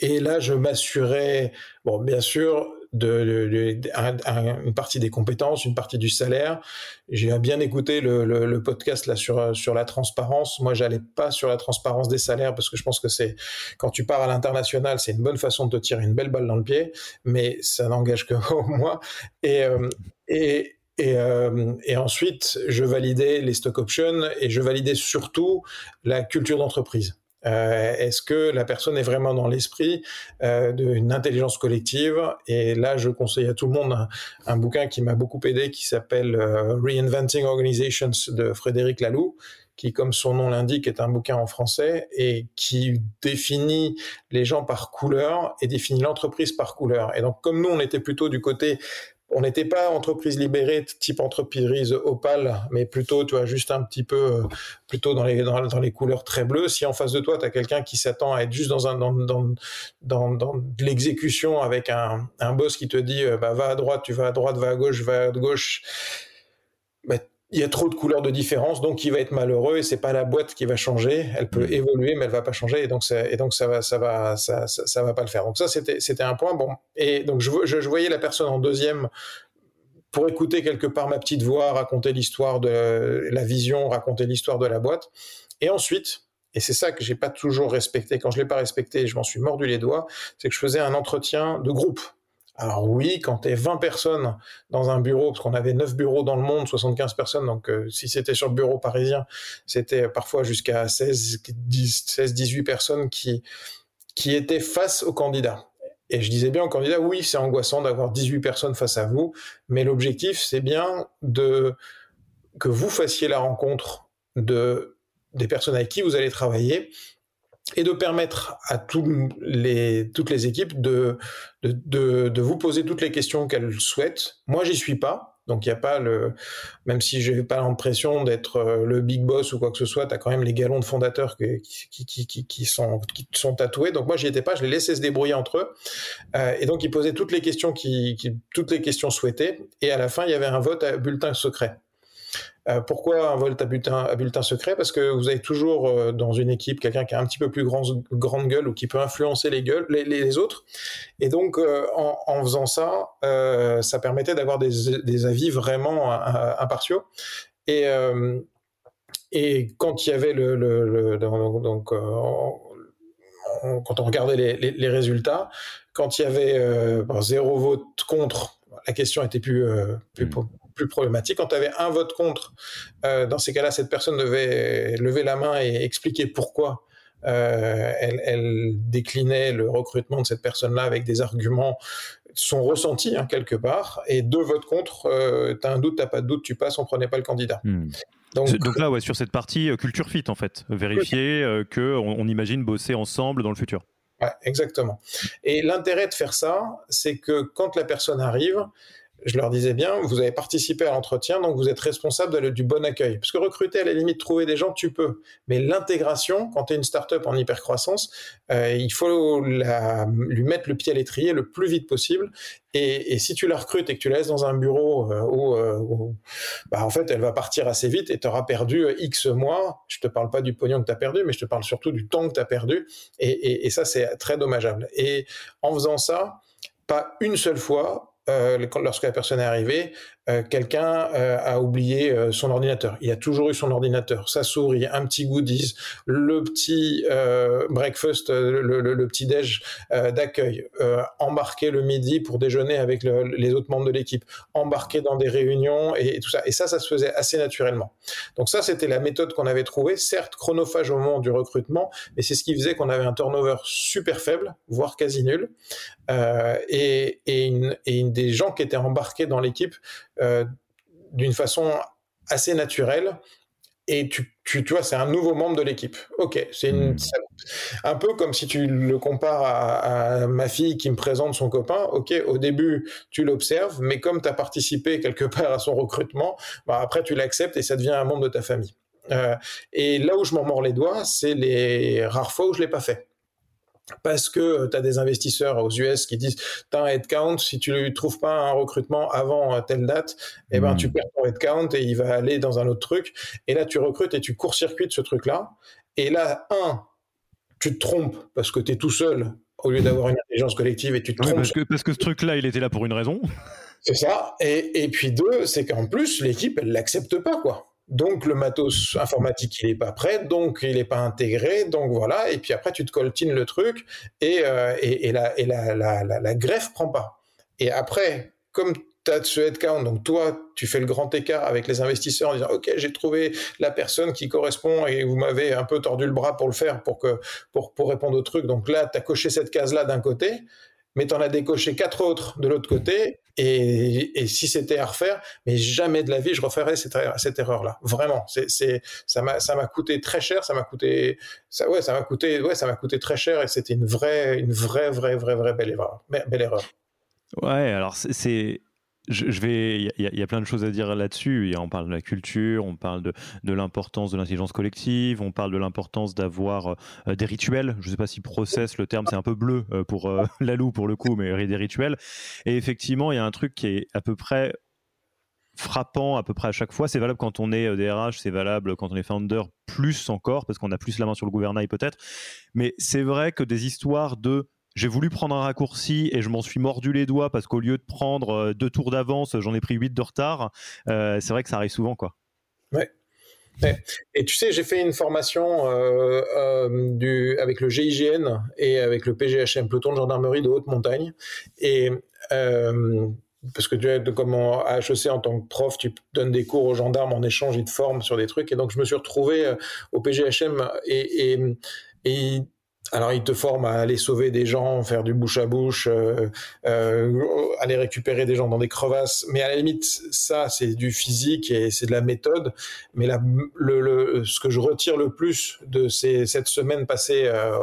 et là, je m'assurais, bon, bien sûr, une partie des compétences, une partie du salaire. J'ai bien écouté le, podcast là sur sur la transparence. Moi, j'allais pas sur la transparence des salaires parce que je pense que c'est quand tu pars à l'international, c'est une bonne façon de te tirer une belle balle dans le pied, mais ça n'engage que moi. Et et, euh, et, ensuite, je validais les stock options et je validais surtout la culture d'entreprise. Euh, Est-ce que la personne est vraiment dans l'esprit euh, d'une intelligence collective? Et là, je conseille à tout le monde un, un bouquin qui m'a beaucoup aidé, qui s'appelle euh, Reinventing Organizations de Frédéric Laloux, qui, comme son nom l'indique, est un bouquin en français et qui définit les gens par couleur et définit l'entreprise par couleur. Et donc, comme nous, on était plutôt du côté on n'était pas entreprise libérée type entreprise opale, mais plutôt, tu vois, juste un petit peu, euh, plutôt dans les, dans, les couleurs très bleues. Si en face de toi, tu as quelqu'un qui s'attend à être juste dans, l'exécution avec un, un boss qui te dit, euh, bah, va à droite, tu vas à droite, va à gauche, va à gauche, bah, il y a trop de couleurs de différence, donc il va être malheureux et c'est pas la boîte qui va changer. Elle peut mm. évoluer, mais elle va pas changer et donc ça, et donc ça va, ça va, ça, ça, va pas le faire. Donc ça c'était, c'était un point. Bon, et donc je, je, voyais la personne en deuxième pour écouter quelque part ma petite voix, raconter l'histoire de la vision, raconter l'histoire de la boîte. Et ensuite, et c'est ça que j'ai pas toujours respecté. Quand je l'ai pas respecté, je m'en suis mordu les doigts. C'est que je faisais un entretien de groupe. Alors oui, quand tu es 20 personnes dans un bureau, parce qu'on avait 9 bureaux dans le monde, 75 personnes, donc euh, si c'était sur le bureau parisien, c'était parfois jusqu'à 16, 16, 18 personnes qui, qui étaient face au candidat. Et je disais bien au candidat, oui, c'est angoissant d'avoir 18 personnes face à vous, mais l'objectif, c'est bien de que vous fassiez la rencontre de des personnes avec qui vous allez travailler et de permettre à les, toutes les équipes de, de, de, vous poser toutes les questions qu'elles souhaitent. Moi, j'y suis pas. Donc il y a pas le, même si je n'ai pas l'impression d'être euh, le big boss ou quoi que ce soit, tu as quand même les galons de fondateurs qui, qui, qui, qui, sont, sont tatoués. Donc moi j'y étais pas, je les laissais se débrouiller entre eux. Euh, et donc ils posaient toutes les questions toutes les questions souhaitées. Et à la fin il y avait un vote à bulletin secret. Euh, pourquoi un vote à bulletin, secret? Parce que vous avez toujours euh, dans une équipe quelqu'un qui a un petit peu plus grand, grande gueule ou qui peut influencer les, gueules, les, autres. Et donc, euh, en, faisant ça, ça permettait d'avoir des, avis vraiment impartiaux. Et, et quand il y avait le, donc, quand on regardait les, résultats, quand il y avait zéro vote contre, la question était plus, plus, mmh plus problématique. Quand tu avais un vote contre, euh, dans ces cas-là, cette personne devait lever la main et expliquer pourquoi elle, elle, déclinait le recrutement de cette personne-là avec des arguments sont ressentis hein, quelque part, et de vote contre, euh, tu as un doute, t'as pas de doute, tu passes, on prenait pas le candidat. Hmm. Donc, Donc, là, ouais, sur cette partie euh, culture fit, en fait, vérifier euh, que qu'on imagine bosser ensemble dans le futur. Ouais, exactement. Et l'intérêt de faire ça, c'est que quand la personne arrive, je leur disais bien, vous avez participé à l'entretien, donc vous êtes responsable du bon accueil. Parce que recruter, à la limite, trouver des gens, tu peux. Mais l'intégration, quand tu es une start-up en hypercroissance, euh, il faut lui mettre le pied à l'étrier le plus vite possible. Et, si tu la recrutes et que tu la laisses dans un bureau euh, euh, où, bah, en fait, elle va partir assez vite et tu auras perdu X mois, je te parle pas du pognon que tu as perdu, mais je te parle surtout du temps que tu as perdu. Et ça, c'est très dommageable. Et en faisant ça, pas une seule fois, euh, lorsque la personne est arrivée, euh, quelqu'un euh, a oublié euh, son ordinateur. Il a toujours eu son ordinateur, sa souris, un petit goodies, le petit breakfast, le, le, petit déj d'accueil, embarqué le midi pour déjeuner avec les autres membres de l'équipe, embarqué dans des réunions et, tout ça. Et ça, ça se faisait assez naturellement. Donc ça, c'était la méthode qu'on avait trouvée, certes chronophage au moment du recrutement, mais c'est ce qui faisait qu'on avait un turnover super faible, voire quasi nul, et, et, une, et une des gens qui étaient embarqués dans l'équipe euh, d'une façon assez naturelle. Et tu, tu, tu vois, c'est un nouveau membre de l'équipe. Ok, c'est une, hmm. un peu comme si tu le compares à, ma fille qui me présente son copain. Ok, au début, tu l'observes, mais comme tu as participé quelque part à son recrutement, bah après, tu l'acceptes et ça devient un membre de ta famille. Euh, et là où je m'en mords les doigts, c'est les rares fois où je l'ai pas fait parce que euh, tu as des investisseurs aux US qui disent tu as un headcount, si tu ne trouves pas un recrutement avant euh, telle date, eh ben, tu hmm. perds ton headcount et il va aller dans un autre truc. Et là, tu recrutes et tu court-circuites ce truc-là. Et là, un, tu te trompes parce que tu es tout seul au lieu d'avoir une intelligence collective et tu te trompes. parce, que, parce que ce truc-là, il était là pour une raison. C'est ça. Et, et puis deux, c'est qu'en plus, l'équipe, elle l'accepte pas, quoi. Donc le matos informatique il est pas prêt, donc il n'est pas intégré, donc voilà. Et puis après tu te coltines le truc et, euh, et, la, et la, la, greffe prend pas. Et après, comme tu as ce headcount, donc toi tu fais le grand écart avec les investisseurs en disant ok j'ai trouvé la personne qui correspond et vous m'avez un peu tordu le bras pour le faire pour que pour, pour répondre au truc. Donc là tu as coché cette case là d'un côté mais tu en as décoché quatre autres de l'autre côté, et, et si c'était à refaire, mais jamais de la vie je referais cette, cette erreur-là. Vraiment, c'est, ça m'a, ça m'a coûté très cher, ça m'a coûté, ça, ouais, ça m'a coûté, ouais, ça m'a coûté très cher, et c'était une vraie, une vraie, vraie, vraie, vraie belle erreur, belle erreur. Ouais, alors c'est je, il y, a plein de choses à dire là-dessus. On parle de la culture, on parle de, l'importance de l'intelligence collective, on parle de l'importance d'avoir euh, des rituels. Je ne sais pas si process, le terme, c'est un peu bleu euh, pour euh, Lalou pour le coup, mais des rituels. Et effectivement, il y a un truc qui est à peu près frappant à peu près à chaque fois. C'est valable quand on est DRH, c'est valable quand on est founder, plus encore, parce qu'on a plus la main sur le gouvernail peut-être. Mais c'est vrai que des histoires de j'ai voulu prendre un raccourci et je m'en suis mordu les doigts parce qu'au lieu de prendre euh, deux tours d'avance, j'en ai pris huit de retard. Euh, c'est vrai que ça arrive souvent, quoi. Ouais. Et tu sais, j'ai fait une formation euh, avec le GIGN et avec le PGHM, peloton de gendarmerie de haute montagne. Et parce que tu es comme à HEC en tant que prof, tu donnes des cours aux gendarmes en échange, ils te forment sur des trucs. Et donc, je me suis retrouvé au PGHM et, et, et alors, ils te forment à aller sauver des gens, faire du bouche à bouche, euh, euh, aller récupérer des gens dans des crevasses. Mais à la limite, ça, c'est du physique et c'est de la méthode. Mais la, le, ce que je retire le plus de ces, cette semaine passée euh,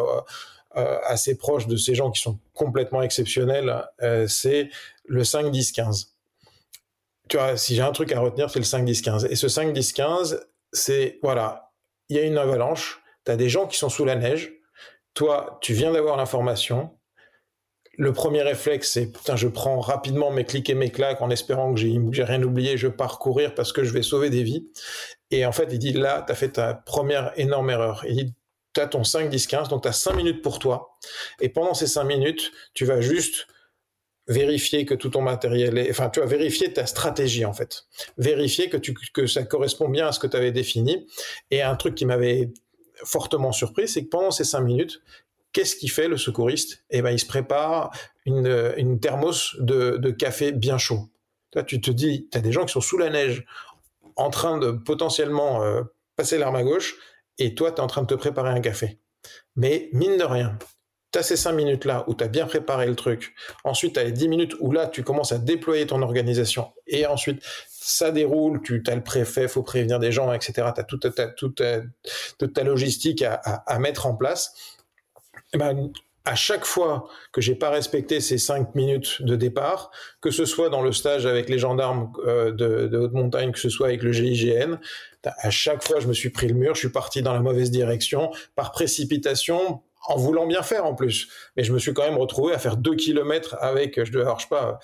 euh, assez proche de ces gens qui sont complètement exceptionnels, euh, c'est le 5, 10, 15. Tu vois, si j'ai un truc à retenir, c'est le 5, 10, 15. Et ce 5, 10, 15, c'est, voilà, il y a une avalanche, tu as des gens qui sont sous la neige, toi, tu viens d'avoir l'information. Le premier réflexe, c'est putain, je prends rapidement mes clics et mes claques en espérant que j'ai rien oublié, je pars courir parce que je vais sauver des vies. Et en fait, il dit là, tu as fait ta première énorme erreur. Il dit tu as ton 5, 10, 15, donc tu as 5 minutes pour toi. Et pendant ces 5 minutes, tu vas juste vérifier que tout ton matériel est, enfin, tu vas vérifier ta stratégie, en fait. Vérifier que, tu, que ça correspond bien à ce que tu avais défini. Et un truc qui m'avait fortement surpris, c'est que pendant ces cinq minutes, qu'est-ce qu'il fait le secouriste? Eh ben, il se prépare une, une thermos de, café bien chaud. Tu te dis, tu as des gens qui sont sous la neige, en train de potentiellement euh, passer l'arme à gauche, et toi, tu es en train de te préparer un café. Mais mine de rien, tu as ces 5 minutes-là où tu as bien préparé le truc. Ensuite, tu as les 10 minutes où là, tu commences à déployer ton organisation. Et ensuite, ça déroule, tu as le préfet, faut prévenir des gens, etc. Tu as toute, toute, ta logistique à, mettre en place. Et eh ben, à chaque fois que j'ai pas respecté ces cinq minutes de départ, que ce soit dans le stage avec les gendarmes euh, de, de, haute montagne, que ce soit avec le GIGN, à chaque fois je me suis pris le mur, je suis parti dans la mauvaise direction par précipitation, en voulant bien faire en plus. Mais je me suis quand même retrouvé à faire deux kilomètres avec, je ne sais pas,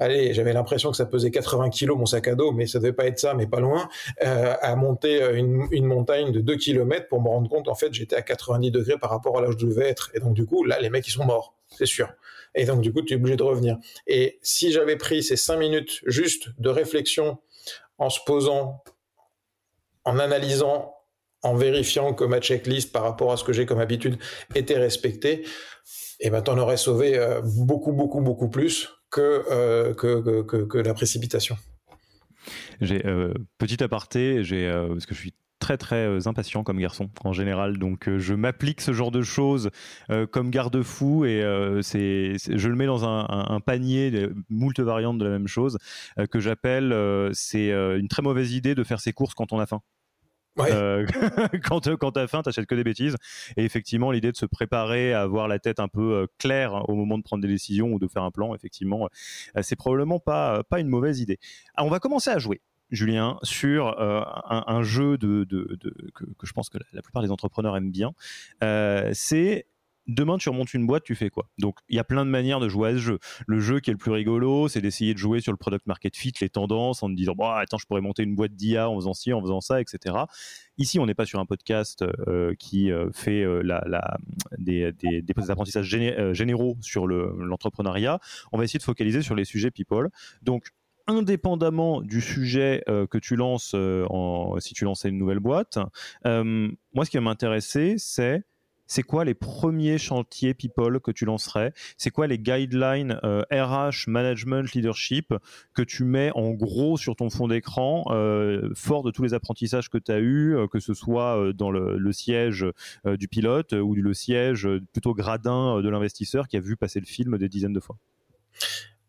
allez, j'avais l'impression que ça pesait 80 kilos mon sac à dos, mais ça devait pas être ça, mais pas loin, euh, à monter euh, une, montagne de 2 km pour me rendre compte, en fait, j'étais à 90 degrés par rapport à là où je devais être. Et donc, du coup, là, les mecs, ils sont morts, c'est sûr. Et donc, du coup, tu es obligé de revenir. Et si j'avais pris ces 5 minutes juste de réflexion en se posant, en analysant, en vérifiant que ma checklist par rapport à ce que j'ai comme habitude était respectée, et eh ben, t'en aurais sauvé euh, beaucoup, beaucoup, beaucoup plus euh, que, la précipitation. J'ai euh, petit aparté, j'ai euh, parce que je suis très très impatient comme garçon en général, donc je m'applique ce genre de choses comme garde-fou et c'est je le mets dans un, un, panier de moult variantes de la même chose que j'appelle c'est une très mauvaise idée de faire ses courses quand on a faim. Euh, quand quand t'as faim, t'achètes que des bêtises. Et effectivement, l'idée de se préparer à avoir la tête un peu euh, claire au moment de prendre des décisions ou de faire un plan, effectivement, euh, c'est probablement pas pas une mauvaise idée. on va commencer à jouer. Julien, sur un, jeu que, je pense que la, plupart des entrepreneurs aiment bien. c'est demain tu remontes une boîte, tu fais quoi? Donc il y a plein de manières de jouer à ce jeu. Le jeu qui est le plus rigolo, c'est d'essayer de jouer sur le product market fit, les tendances, en te disant bah, attends, je pourrais monter une boîte d'IA en faisant ci, en faisant ça, etc. Ici, on n'est pas sur un podcast euh, qui euh, fait euh, des, apprentissages généraux sur l'entrepreneuriat. on va essayer de focaliser sur les sujets people. Donc indépendamment du sujet que tu lances si tu lançais une nouvelle boîte, moi ce qui va m'intéresser, c'est c'est quoi les premiers chantiers people que tu lancerais? C'est quoi les guidelines RH, euh, management, leadership que tu mets en gros sur ton fond d'écran, euh, fort de tous les apprentissages que tu as eus, euh, que ce soit dans le, siège du pilote ou le siège plutôt gradin de l'investisseur qui a vu passer le film des dizaines de fois?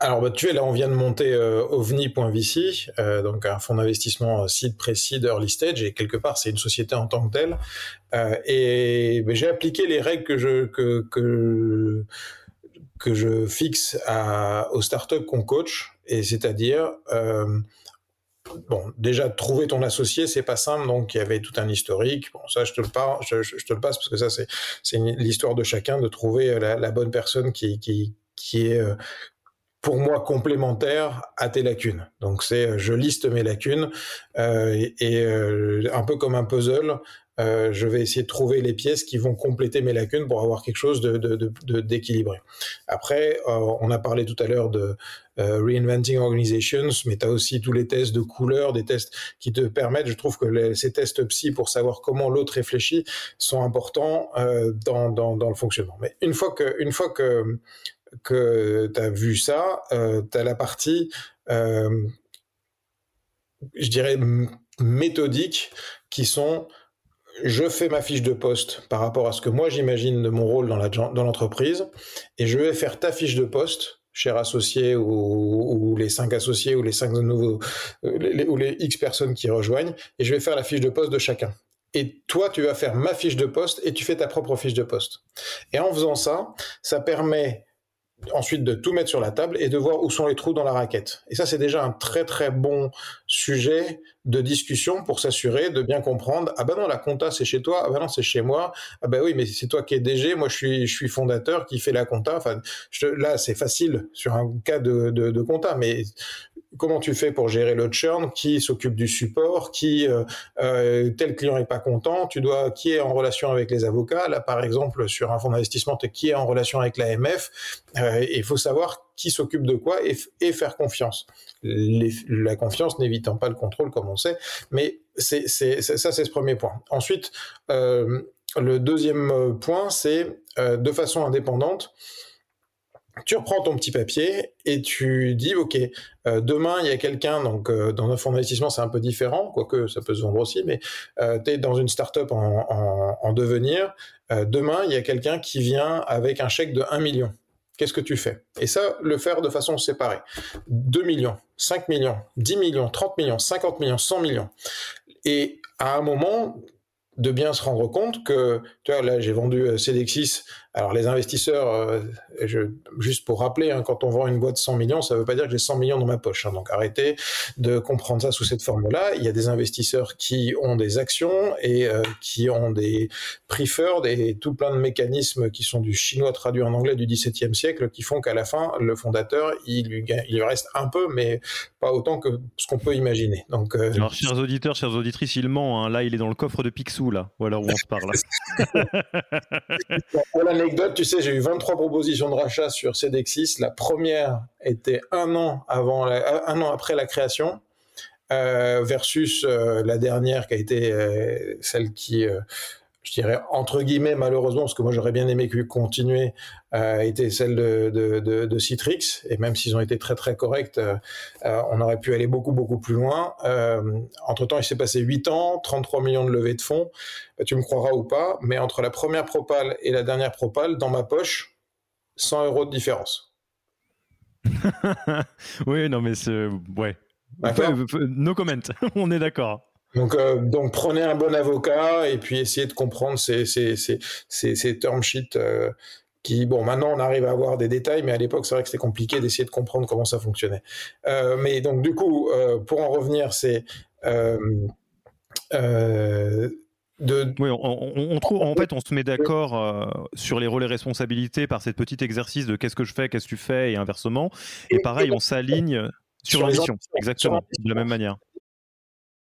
Alors, bah, tu es là, on vient de monter euh, ovni.vc, euh, donc un fonds d'investissement seed, pré-seed, early stage, et quelque part, c'est une société en tant que telle. Euh, et bah, j'ai appliqué les règles que je que que, que je fixe à, aux startups qu'on coach, et c'est-à-dire euh, bon, déjà trouver ton associé, c'est pas simple, donc il y avait tout un historique. Bon, ça, je te le, passe, je, je te le passe parce que ça, c'est l'histoire de chacun de trouver la, la bonne personne qui qui qui est pour moi complémentaire à tes lacunes. Donc c'est euh, je liste mes lacunes euh, et, euh, un peu comme un puzzle, euh, je vais essayer de trouver les pièces qui vont compléter mes lacunes pour avoir quelque chose de, d'équilibré. Après, on a parlé tout à l'heure de reinventing organizations, mais tu as aussi tous les tests de couleurs, des tests qui te permettent, je trouve que ces tests psy pour savoir comment l'autre réfléchit sont importants dans, dans, dans, le fonctionnement. Mais une fois que, une fois que que tu as vu ça, euh, tu as la partie, euh, je dirais, méthodique, qui sont, je fais ma fiche de poste par rapport à ce que moi j'imagine de mon rôle dans l'entreprise, et je vais faire ta fiche de poste cher associé ou, les cinq associés ou les cinq nouveaux euh, ou les X personnes qui rejoignent et je vais faire la fiche de poste de chacun. Et toi, tu vas faire ma fiche de poste et tu fais ta propre fiche de poste. Et en faisant ça, ça permet ensuite de tout mettre sur la table et de voir où sont les trous dans la raquette. Et ça, c'est déjà un très très bon sujet de discussion pour s'assurer de bien comprendre. Ah ben non, la compta c'est chez toi. Ah ben non, c'est chez moi. Ah ben oui, mais c'est toi qui es DG. Moi, je suis je suis fondateur qui fait la compta. Enfin, là, c'est facile sur un cas de, de, de compta, mais comment tu fais pour gérer le churn, qui s'occupe du support, qui euh, euh, tel client est pas content, tu dois qui est en relation avec les avocats? Là, par exemple, sur un fonds d'investissement, qui est en relation avec l'AMF. Euh, il faut savoir qui s'occupe de quoi et, et faire confiance. la confiance n'évitant pas le contrôle, comme on sait, mais c'est ça, c'est ce premier point. Ensuite, euh, le deuxième point, c'est euh, de façon indépendante tu reprends ton petit papier et tu dis, OK, euh, demain, il y a quelqu'un, donc euh, dans un fonds d'investissement, c'est un peu différent, quoique ça peut se vendre aussi, mais euh, tu es dans une startup en, en, en devenir. demain, il y a quelqu'un qui vient avec un chèque de 1 million. Qu'est-ce que tu fais? Et ça, le faire de façon séparée. 2 millions, 5 millions, 10 millions, 30 millions, 50 millions, 100 millions. Et à un moment, de bien se rendre compte que, tu vois, là, j'ai vendu Cedexis alors les investisseurs, euh, je, juste pour rappeler, hein, quand on vend une boîte de 100 millions, ça ne veut pas dire que j'ai 100 millions dans ma poche. Hein, donc arrêtez de comprendre ça sous cette forme-là. Il y a des investisseurs qui ont des actions et euh, qui ont des preferred et tout plein de mécanismes qui sont du chinois traduit en anglais du XVIIe siècle qui font qu'à la fin, le fondateur, il lui, il lui reste un peu, mais pas autant que ce qu'on peut imaginer. Donc, euh, Alors, chers auditeurs, chers auditrices, il ment. Hein. Là, il est dans le coffre de Picsou, là. Voilà où on se parle. anecdote, tu sais, j'ai eu 23 propositions de rachat sur Cedexis. La première était un an avant, un an après la création, euh, versus euh, la dernière qui a été euh, celle qui je dirais entre guillemets malheureusement, parce que moi j'aurais bien aimé continuer, euh, était celle de, de, de, de, Citrix, et même s'ils ont été très très corrects, euh, euh, on aurait pu aller beaucoup beaucoup plus loin. Euh, entre temps, il s'est passé 8 ans, 33 millions de levées de fonds, bah, tu me croiras ou pas, mais entre la première propale et la dernière propale, dans ma poche, 100 euros de différence. oui, non mais c'est... Ouais. No comment, on est d'accord. Donc, euh, donc prenez un bon avocat et puis essayez de comprendre ces, ces, ces, ces, ces term sheets euh, qui, bon, maintenant on arrive à avoir des détails, mais à l'époque c'est vrai que c'était compliqué d'essayer de comprendre comment ça fonctionnait. Euh, mais donc du coup, pour en revenir, c'est de... Oui, on, on, trouve, en fait, on se met d'accord sur les rôles et responsabilités par cette petit exercice de qu'est-ce que je fais, qu'est-ce que tu fais, et inversement. Et pareil, on s'aligne sur l'ambition, exactement, de la même manière.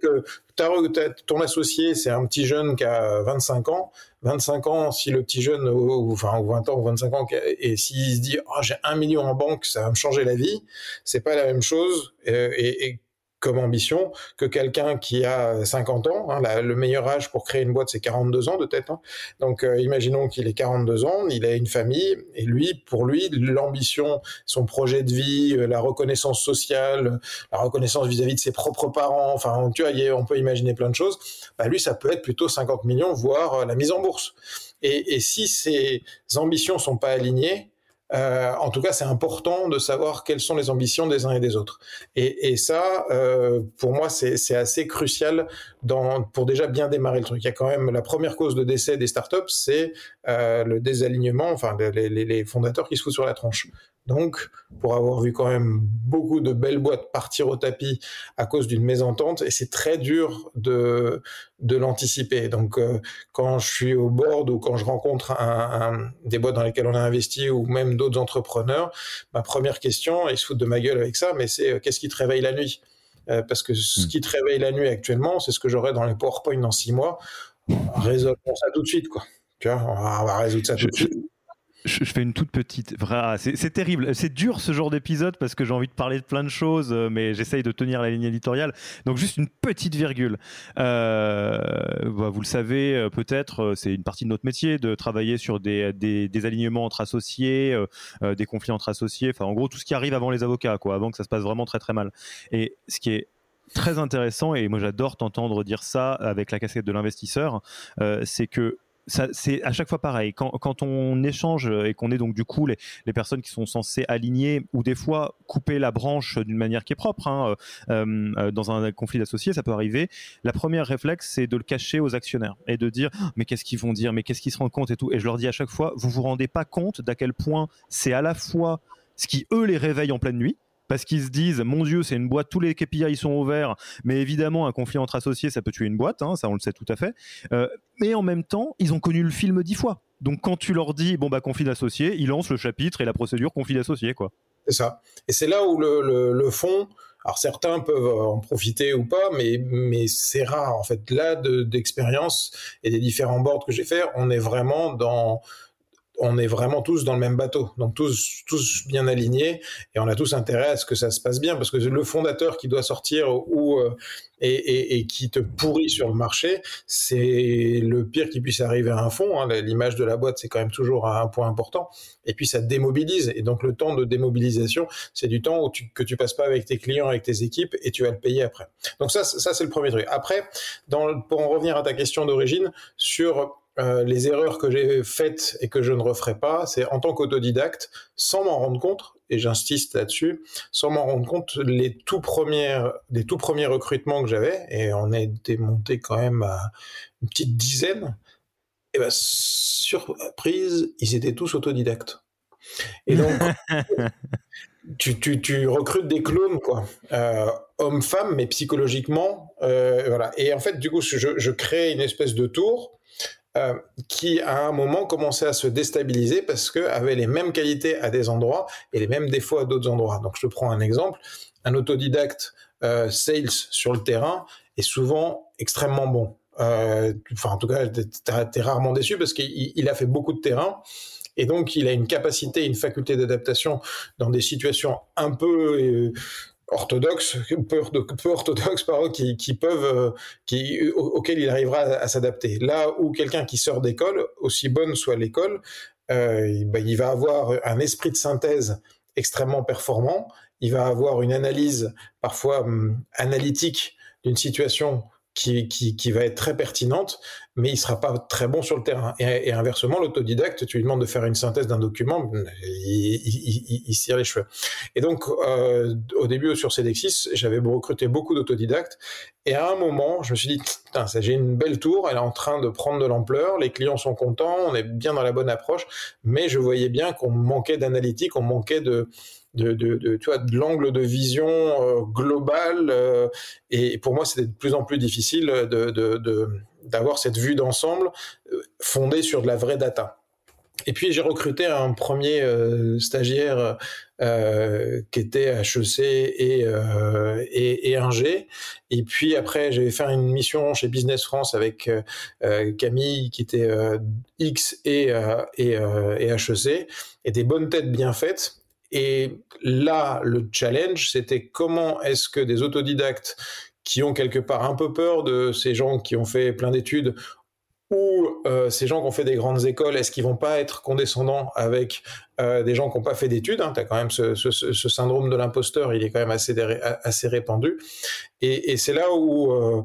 que ton associé, c'est un petit jeune qui a 25 ans. 25 ans, si le petit jeune, ou, enfin, 20 ans ou 25 ans, et s'il se dit, oh, j'ai un million en banque, ça va me changer la vie, c'est pas la même chose. Comme ambition que quelqu'un qui a 50 ans. Hein, le meilleur âge pour créer une boîte, c'est 42 ans de tête. Hein. Donc, euh, imaginons qu'il ait 42 ans, il a une famille, et lui, pour lui, l'ambition, son projet de vie, euh, la reconnaissance sociale, la reconnaissance vis-à-vis de ses propres parents, enfin, tu vois, on peut imaginer plein de choses. Bah, lui, ça peut être plutôt 50 millions, voire euh, la mise en bourse. Et, et si ces ambitions sont pas alignées, euh, en tout cas, c'est important de savoir quelles sont les ambitions des uns et des autres. Et, et ça, euh, pour moi, c'est assez crucial dans, pour déjà bien démarrer le truc. Il y a quand même la première cause de décès des startups, c'est euh, le désalignement, enfin les, les, les, fondateurs qui se foutent sur la tronche. Donc, pour avoir vu quand même beaucoup de belles boîtes partir au tapis à cause d'une mésentente, et c'est très dur de, de l'anticiper. Donc, euh, quand je suis au board ou quand je rencontre un, un, des boîtes dans lesquelles on a investi ou même d'autres entrepreneurs, ma première question, ils se foutent de ma gueule avec ça, mais c'est euh, qu'est-ce qui te réveille la nuit? Euh, Parce que ce hmm. qui te réveille la nuit actuellement, c'est ce que j'aurai dans les PowerPoint dans six mois. Résolvons ça tout de suite, quoi. Tu vois, on va, on va résoudre ça tout de suite je, fais une toute petite. C'est terrible. C'est dur ce genre d'épisode parce que j'ai envie de parler de plein de choses, euh, mais j'essaye de tenir la ligne éditoriale. Donc, juste une petite virgule. Euh, bah, vous le savez, euh, peut-être, c'est une partie de notre métier de travailler sur des, des, alignements entre associés, des conflits entre associés. Enfin, en gros, tout ce qui arrive avant les avocats, avant que ça se passe vraiment très très mal. Et ce qui est très intéressant, et moi j'adore t'entendre dire ça avec la casquette de l'investisseur, c'est que c'est à chaque fois pareil. Quand, on échange et qu'on est donc du coup les, personnes qui sont censées aligner ou des fois couper la branche d'une manière qui est propre, hein, euh, euh, dans un conflit d'associés, ça peut arriver. La première réflexe, c'est de le cacher aux actionnaires et de dire mais qu'est-ce qu'ils vont dire, mais qu'est-ce qu'ils se rendent compte et tout? Et je leur dis à chaque fois, vous vous rendez pas compte d'à quel point c'est à la fois ce qui eux les réveille en pleine nuit parce qu'ils se disent mon Dieu, c'est une boîte, tous les KPI sont ouverts, mais évidemment, un conflit entre associés, ça peut tuer une boîte, hein, ça on le sait tout à fait. Euh, mais en même temps, ils ont connu le film dix fois. Donc quand tu leur dis bon bah conflit d'associé, ils lancent le chapitre et la procédure conflit d'associé quoi. C'est ça. Et c'est là où le, le, fond, alors certains peuvent en profiter ou pas, mais, mais c'est rare en fait. Là, d'expérience et des différents boards que j'ai fait, on est vraiment dans on est vraiment tous dans le même bateau, donc tous, bien alignés, et on a tous intérêt à ce que ça se passe bien, parce que le fondateur qui doit sortir ou euh, et, qui te pourrit sur le marché, c'est le pire qui puisse arriver à un fonds. Hein. L'image de la boîte, c'est quand même toujours un point important. Et puis ça démobilise, et donc le temps de démobilisation, c'est du temps où tu, que tu passes pas avec tes clients, avec tes équipes, et tu vas le payer après. Donc ça, ça c'est le premier truc. Après, pour en revenir à ta question d'origine sur euh, les erreurs que j'ai faites et que je ne referai pas, c'est en tant qu'autodidacte, sans m'en rendre compte, et j'insiste là-dessus, sans m'en rendre compte, les tout premières, des tout premiers recrutements que j'avais, et on a été monté quand même à une petite dizaine, et ben, surprise, ils étaient tous autodidactes. Et donc, tu, recrutes des clones, quoi. Euh, hommes-femmes, mais psychologiquement, euh, voilà. Et en fait, du coup, je, je crée une espèce de tour euh, qui à un moment commençait à se déstabiliser parce que avait les mêmes qualités à des endroits et les mêmes défauts à d'autres endroits. Donc je prends un exemple, un autodidacte euh, sales sur le terrain est souvent extrêmement bon. Euh, enfin en tout cas, t'es rarement déçu parce qu'il a fait beaucoup de terrain. Et donc, il a une capacité, une faculté d'adaptation dans des situations un peu orthodoxes, peu, orthodoxes, pardon, qui, qui peuvent, euh, qui, auxquels il arrivera à, s'adapter. Là où quelqu'un qui sort d'école, aussi bonne soit l'école, euh, bah, il va avoir un esprit de synthèse extrêmement performant. Il va avoir une analyse parfois hum, analytique d'une situation qui, qui, qui, va être très pertinente, mais il sera pas très bon sur le terrain. Et, inversement, l'autodidacte, tu lui demandes de faire une synthèse d'un document, il, il, il, se tire les cheveux. Et donc, euh, au début sur CEDEXIS, j'avais recruté beaucoup d'autodidactes, et à un moment, je me suis dit, j'ai une belle tour, elle est en train de prendre de l'ampleur, les clients sont contents, on est bien dans la bonne approche, mais je voyais bien qu'on manquait d'analytique, on manquait de de, de, de, tu vois, de l'angle de vision euh, global. Euh, et pour moi, c'était de plus en plus difficile de, d'avoir cette vue d'ensemble euh, fondée sur de la vraie data. Et puis j'ai recruté un premier stagiaire euh, qui était HEC et, euh, et, et G Et puis après, j'avais fait une mission chez Business France avec Camille qui était X et, et, et HEC, et des bonnes têtes bien faites. Et là, le challenge, c'était comment est-ce que des autodidactes qui ont quelque part un peu peur de ces gens qui ont fait plein d'études ou euh, ces gens qui ont fait des grandes écoles, est-ce qu'ils vont pas être condescendants avec euh, des gens qui n'ont pas fait d'études? Hein Tu as quand même ce, ce, ce syndrome de l'imposteur, il est quand même assez, assez répandu. Et, et c'est là où euh,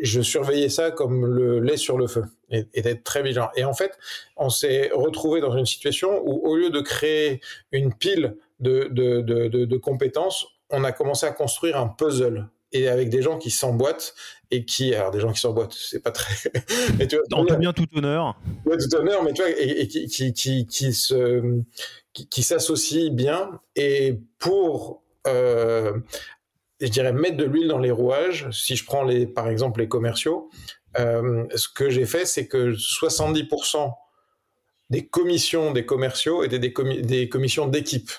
je surveillais ça comme le lait sur le feu et, et d'être très vigilant. Et en fait, on s'est retrouvé dans une situation où au lieu de créer une pile de, de, de, de compétences, on a commencé à construire un puzzle et avec des gens qui s'emboîtent et qui alors des gens qui s'emboîtent c'est pas très mais tu vois, en bien tout honneur ouais, tout honneur mais tu vois et, qui, qui, qui, qui se qui, s'associent bien et pour euh, je dirais mettre de l'huile dans les rouages si je prends les par exemple les commerciaux euh, ce que j'ai fait c'est que 70% des commissions des commerciaux étaient des, des commissions d'équipe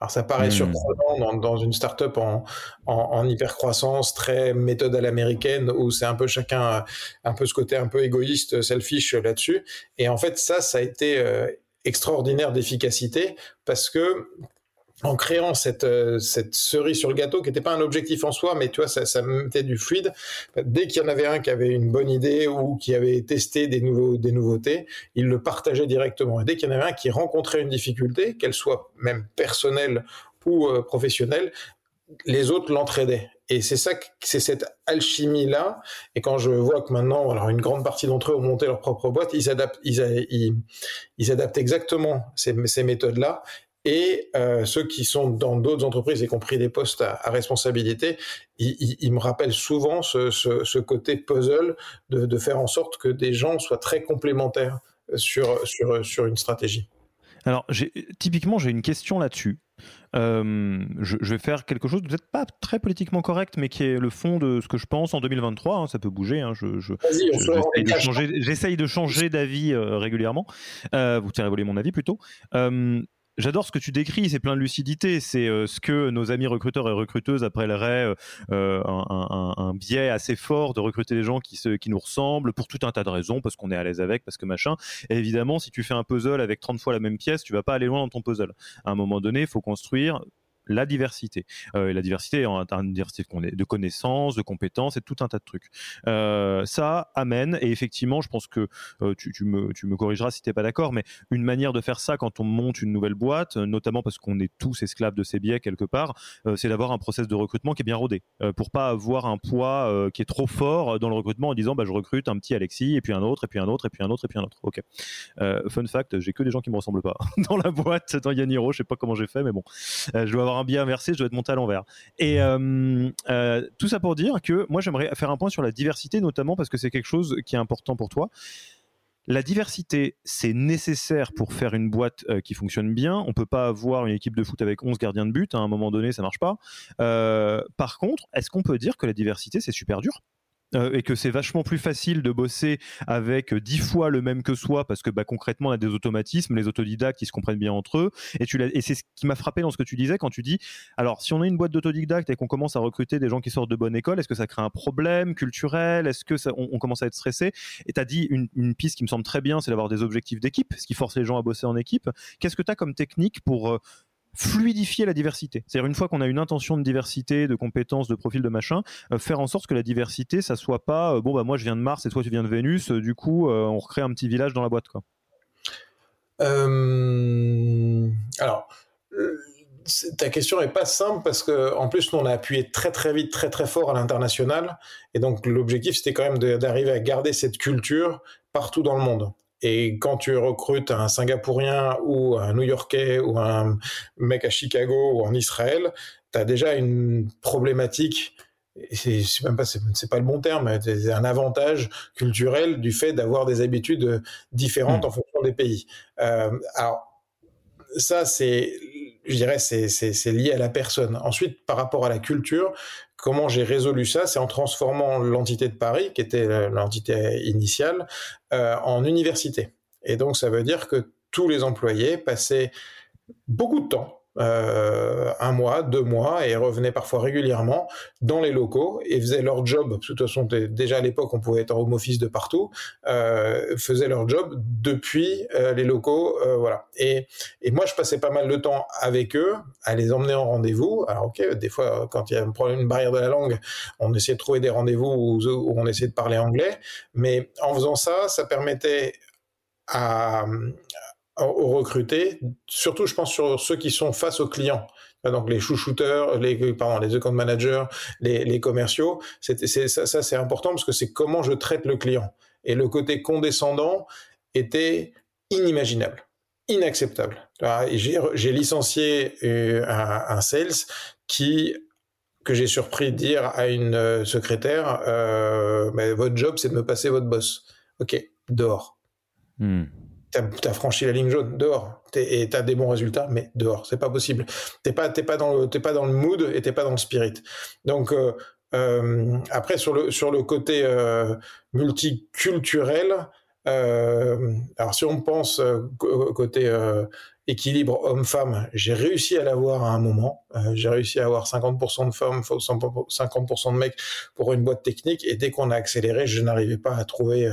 alors ça paraît hmm. surprenant dans, dans, une startup en, en, en hyper croissance, très méthode à l'américaine, où c'est un peu chacun, un peu ce côté un peu égoïste, selfish là-dessus. Et en fait, ça, ça a été euh, extraordinaire d'efficacité parce que en créant cette, euh, cette cerise sur le gâteau qui n'était pas un objectif en soi, mais tu vois, ça, mettait du fluide. Dès qu'il y en avait un qui avait une bonne idée ou qui avait testé des, nouveautés, il le partageait directement. Et dès qu'il y en avait un qui rencontrait une difficulté, qu'elle soit même personnelle ou euh, professionnelle, les autres l'entraidaient. Et c'est ça, c'est cette alchimie-là. Et quand je vois que maintenant, alors une grande partie d'entre eux ont monté leur propre boîte, ils adaptent, ils, adaptent exactement ces méthodes-là et euh, ceux qui sont dans d'autres entreprises, y compris des postes à, responsabilité, ils, me rappellent souvent ce, côté puzzle de, faire en sorte que des gens soient très complémentaires sur, sur, sur une stratégie. Alors, typiquement, j'ai une question là-dessus. je, vais faire quelque chose peut-être pas très politiquement correct, mais qui est le fond de ce que je pense en 2023. Hein, ça peut bouger. Hein, je, j'essaye de changer, d'avis régulièrement. vous tirez voler mon avis plutôt. J'adore ce que tu décris, c'est plein de lucidité. C'est euh, ce que nos amis recruteurs et recruteuses appelleraient euh, euh, un, biais assez fort de recruter des gens qui, nous ressemblent pour tout un tas de raisons, parce qu'on est à l'aise avec, parce que machin. Évidemment, si tu fais un puzzle avec 30 fois la même pièce, tu vas pas aller loin dans ton puzzle. À un moment donné, il faut construire la diversité. Euh, et la diversité, en une diversité de connaissances, de compétences et tout un tas de trucs. Euh, ça amène, et effectivement, je pense que euh, tu, me, tu me corrigeras si tu n'es pas d'accord, mais une manière de faire ça quand on monte une nouvelle boîte, notamment parce qu'on est tous esclaves de ces biais quelque part, c'est d'avoir un process de recrutement qui est bien rodé, pour pas avoir un poids qui est trop fort dans le recrutement en disant bah, je recrute un petit Alexis, et puis un autre, et puis un autre, et puis un autre, et puis un autre. Ok. fun fact, j'ai que des gens qui me ressemblent pas dans la boîte, dans Yaniro, je sais pas comment j'ai fait, mais bon, je dois avoir un biais inversé, je dois être monté à l'envers. Et euh, euh, tout ça pour dire que moi, j'aimerais faire un point sur la diversité, notamment parce que c'est quelque chose qui est important pour toi. La diversité, c'est nécessaire pour faire une boîte euh, qui fonctionne bien. On peut pas avoir une équipe de foot avec 11 gardiens de but. Hein, à un moment donné, ça marche pas. par contre, est-ce qu'on peut dire que la diversité, c'est super dur? Euh, et que c'est vachement plus facile de bosser avec dix fois le même que soi parce que bah, concrètement on a des automatismes, les autodidactes ils se comprennent bien entre eux. Et, tu et c'est ce qui m'a frappé dans ce que tu disais quand tu dis alors si on a une boîte d'autodidactes et qu'on commence à recruter des gens qui sortent de bonne école, est-ce que ça crée un problème culturel? Est-ce que ça, on, commence à être stressé? Et tu as dit une, une, piste qui me semble très bien, c'est d'avoir des objectifs d'équipe, ce qui force les gens à bosser en équipe. Qu'est-ce que tu as comme technique pour euh, fluidifier la diversité. C'est-à-dire une fois qu'on a une intention de diversité, de compétences, de profil, de machin, euh, faire en sorte que la diversité, ça soit pas euh, bon bah moi je viens de Mars et toi tu viens de Vénus, euh, du coup on recrée un petit village dans la boîte quoi. alors ta question est pas simple parce que en plus nous on a appuyé très très vite, très très fort à l'international et donc l'objectif c'était quand même d'arriver à garder cette culture partout dans le monde. Et quand tu recrutes un Singapourien ou un New-Yorkais ou un mec à Chicago ou en Israël, tu as déjà une problématique c'est même pas c'est pas le bon terme c'est un avantage culturel du fait d'avoir des habitudes différentes hmm. en fonction des pays euh, alors ça c'est je dirais c'est lié à la personne ensuite par rapport à la culture Comment j'ai résolu ça C'est en transformant l'entité de Paris, qui était l'entité initiale, euh, en université. Et donc, ça veut dire que tous les employés passaient beaucoup de temps euh, un mois, deux mois, et revenaient parfois régulièrement dans les locaux et faisaient leur job. de toute façon, déjà à l'époque, on pouvait être en home office de partout. Euh, faisaient leur job depuis euh, les locaux, voilà. Et, moi, je passais pas mal de temps avec eux, à les emmener en rendez-vous. Alors, ok, des fois, quand il y a un problème, une barrière de la langue, on essayait de trouver des rendez-vous où, où on essayait de parler anglais. Mais en faisant ça, ça permettait à, aux recruter, surtout je pense sur ceux qui sont face aux clients. Donc les chouchouteurs, les pardon, les account managers, les, commerciaux, c'est, ça, c'est important parce que c'est comment je traite le client. Et le côté condescendant était inimaginable, inacceptable. J'ai, j'ai licencié euh, un, sales qui que j'ai surpris dire à une euh, secrétaire, euh, mais votre job c'est de me passer votre boss. Ok, dehors. Hmm t'as as franchi la ligne jaune dehors. Et t'as des bons résultats mais dehors. C'est pas possible. T'es pas t'es pas dans le t'es pas dans le mood et t'es pas dans le spirit. Donc euh, euh, après sur le sur le côté euh, multiculturel alors si on pense côté équilibre homme-femme, j'ai réussi à l'avoir à un moment. j'ai réussi à avoir 50% de femmes, 50% de mecs pour une boîte technique. Et dès qu'on a accéléré, je n'arrivais pas à trouver